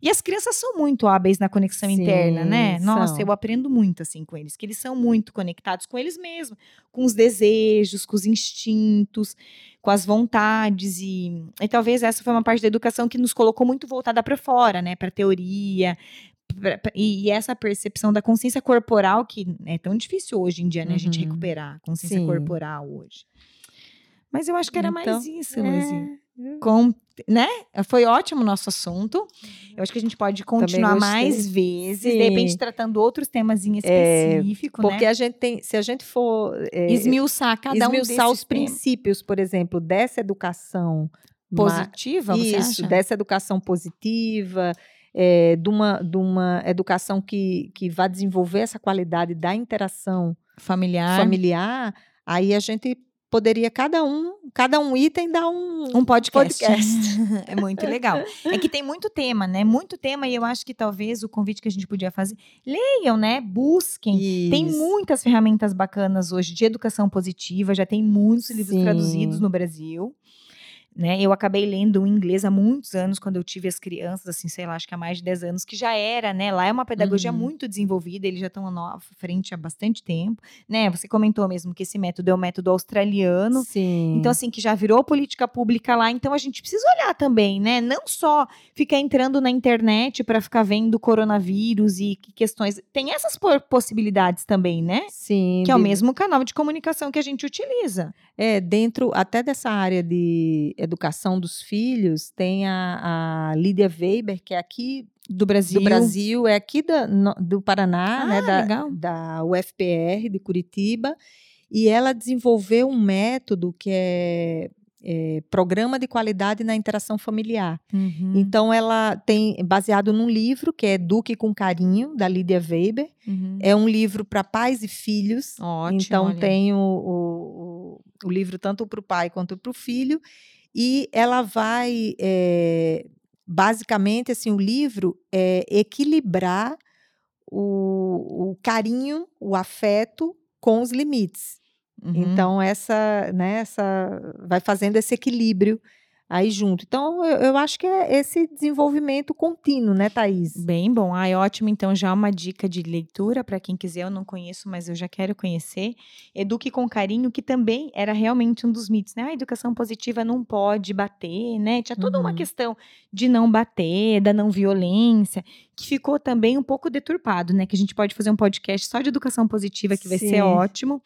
E as crianças são muito hábeis na conexão Sim, interna, né? Nossa, são. eu aprendo muito assim com eles, que eles são muito conectados com eles mesmos, com os desejos, com os instintos, com as vontades e, e talvez essa foi uma parte da educação que nos colocou muito voltada para fora, né, para teoria, e essa percepção da consciência corporal que é tão difícil hoje em dia, né? Uhum. A gente uhum. recuperar a consciência Sim. corporal hoje. Mas eu acho que era então, mais isso, é... Com, né? Foi ótimo o nosso assunto. Eu acho que a gente pode continuar mais vezes, Sim. de repente tratando outros temas em é, específico, é, porque né? a gente tem, se a gente for é, esmiuçar cada esmiuçar um os princípios, por exemplo, dessa educação positiva, isso, dessa educação positiva, é, de, uma, de uma educação que, que vá desenvolver essa qualidade da interação familiar. familiar, aí a gente poderia cada um, cada um item dar um, um podcast. podcast. é muito legal. É que tem muito tema, né? Muito tema e eu acho que talvez o convite que a gente podia fazer, leiam, né? Busquem. Isso. Tem muitas ferramentas bacanas hoje de educação positiva, já tem muitos livros Sim. traduzidos no Brasil. Né? Eu acabei lendo o inglês há muitos anos, quando eu tive as crianças, assim, sei lá, acho que há mais de 10 anos, que já era, né? Lá é uma pedagogia uhum. muito desenvolvida, eles já estão à frente há bastante tempo, né? Você comentou mesmo que esse método é o método australiano. Sim. Então, assim, que já virou política pública lá. Então, a gente precisa olhar também, né? Não só ficar entrando na internet para ficar vendo coronavírus e questões. Tem essas possibilidades também, né? Sim. Que é o mesmo canal de comunicação que a gente utiliza. É, dentro até dessa área de educação dos filhos, tem a, a Lídia Weber, que é aqui do Brasil. Do Brasil, é aqui da, no, do Paraná, ah, né, da, legal. da UFPR de Curitiba, e ela desenvolveu um método que é, é Programa de Qualidade na Interação Familiar. Uhum. Então, ela tem, baseado num livro que é Duque com Carinho, da Lídia Weber. Uhum. É um livro para pais e filhos. Ótimo, então, olha. tem o, o, o livro tanto para o pai quanto para o filho e ela vai é, basicamente assim o livro é equilibrar o, o carinho, o afeto com os limites. Uhum. Então, essa, né, essa vai fazendo esse equilíbrio aí junto. Então, eu, eu acho que é esse desenvolvimento contínuo, né, Thaís? Bem bom. Ai, ótimo. Então, já uma dica de leitura para quem quiser. Eu não conheço, mas eu já quero conhecer. Eduque com Carinho, que também era realmente um dos mitos, né? A educação positiva não pode bater, né? Tinha toda uma Uhum. questão de não bater, da não violência, que ficou também um pouco deturpado, né? Que a gente pode fazer um podcast só de educação positiva, que vai ser Sim. ótimo.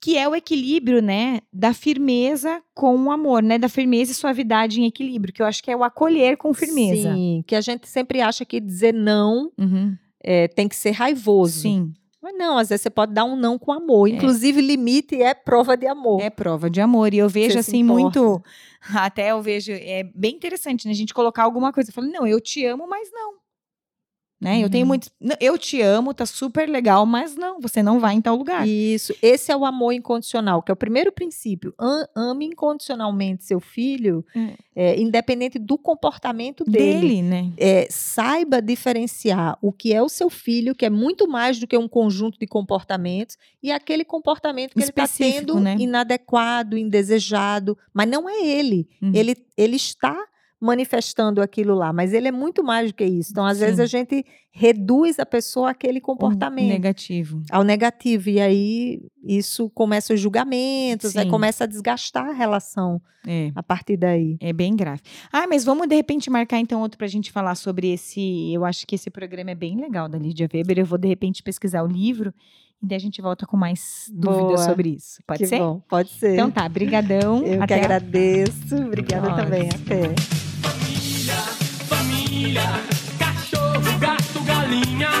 Que é o equilíbrio, né? Da firmeza com o amor, né? Da firmeza e suavidade em equilíbrio, que eu acho que é o acolher com firmeza. Sim, que a gente sempre acha que dizer não Uhum. é, tem que ser raivoso. Sim. Mas não, às vezes você pode dar um não com amor. Inclusive, limite é prova de amor. É prova de amor. E eu vejo, Você assim, muito. Até eu vejo. É bem interessante, né? A gente colocar alguma coisa. Eu falo, não, eu te amo, mas não. Né? Eu tenho Uhum. muito. "Não, Eu te amo, tá super legal, mas não, você não vai em tal lugar. Isso, esse é o amor incondicional, que é o primeiro princípio. Am- ame incondicionalmente seu filho, É. é, independente do comportamento dele. Dele, né? É, saiba diferenciar o que é o seu filho, que é muito mais do que um conjunto de comportamentos, e aquele comportamento que ele está Específico, tendo né? inadequado, indesejado. Mas não é ele. Uhum. Ele, ele está manifestando aquilo lá, mas ele é muito mais do que isso. Então, às vezes, Sim. a gente reduz a pessoa àquele comportamento negativo. ao negativo. E aí isso começa os julgamentos, começa a desgastar a relação É. a partir daí. É bem grave. Ah, mas vamos de repente marcar então outro pra gente falar sobre esse. Eu acho que esse programa é bem legal da Lídia Weber. Eu vou de repente pesquisar o livro e daí a gente volta com mais dúvidas sobre isso. Pode que ser? bom, pode ser. Então tá, brigadão. Eu que Até a- agradeço. Obrigada Nós. também. Até família: cachorro, gato, galinha.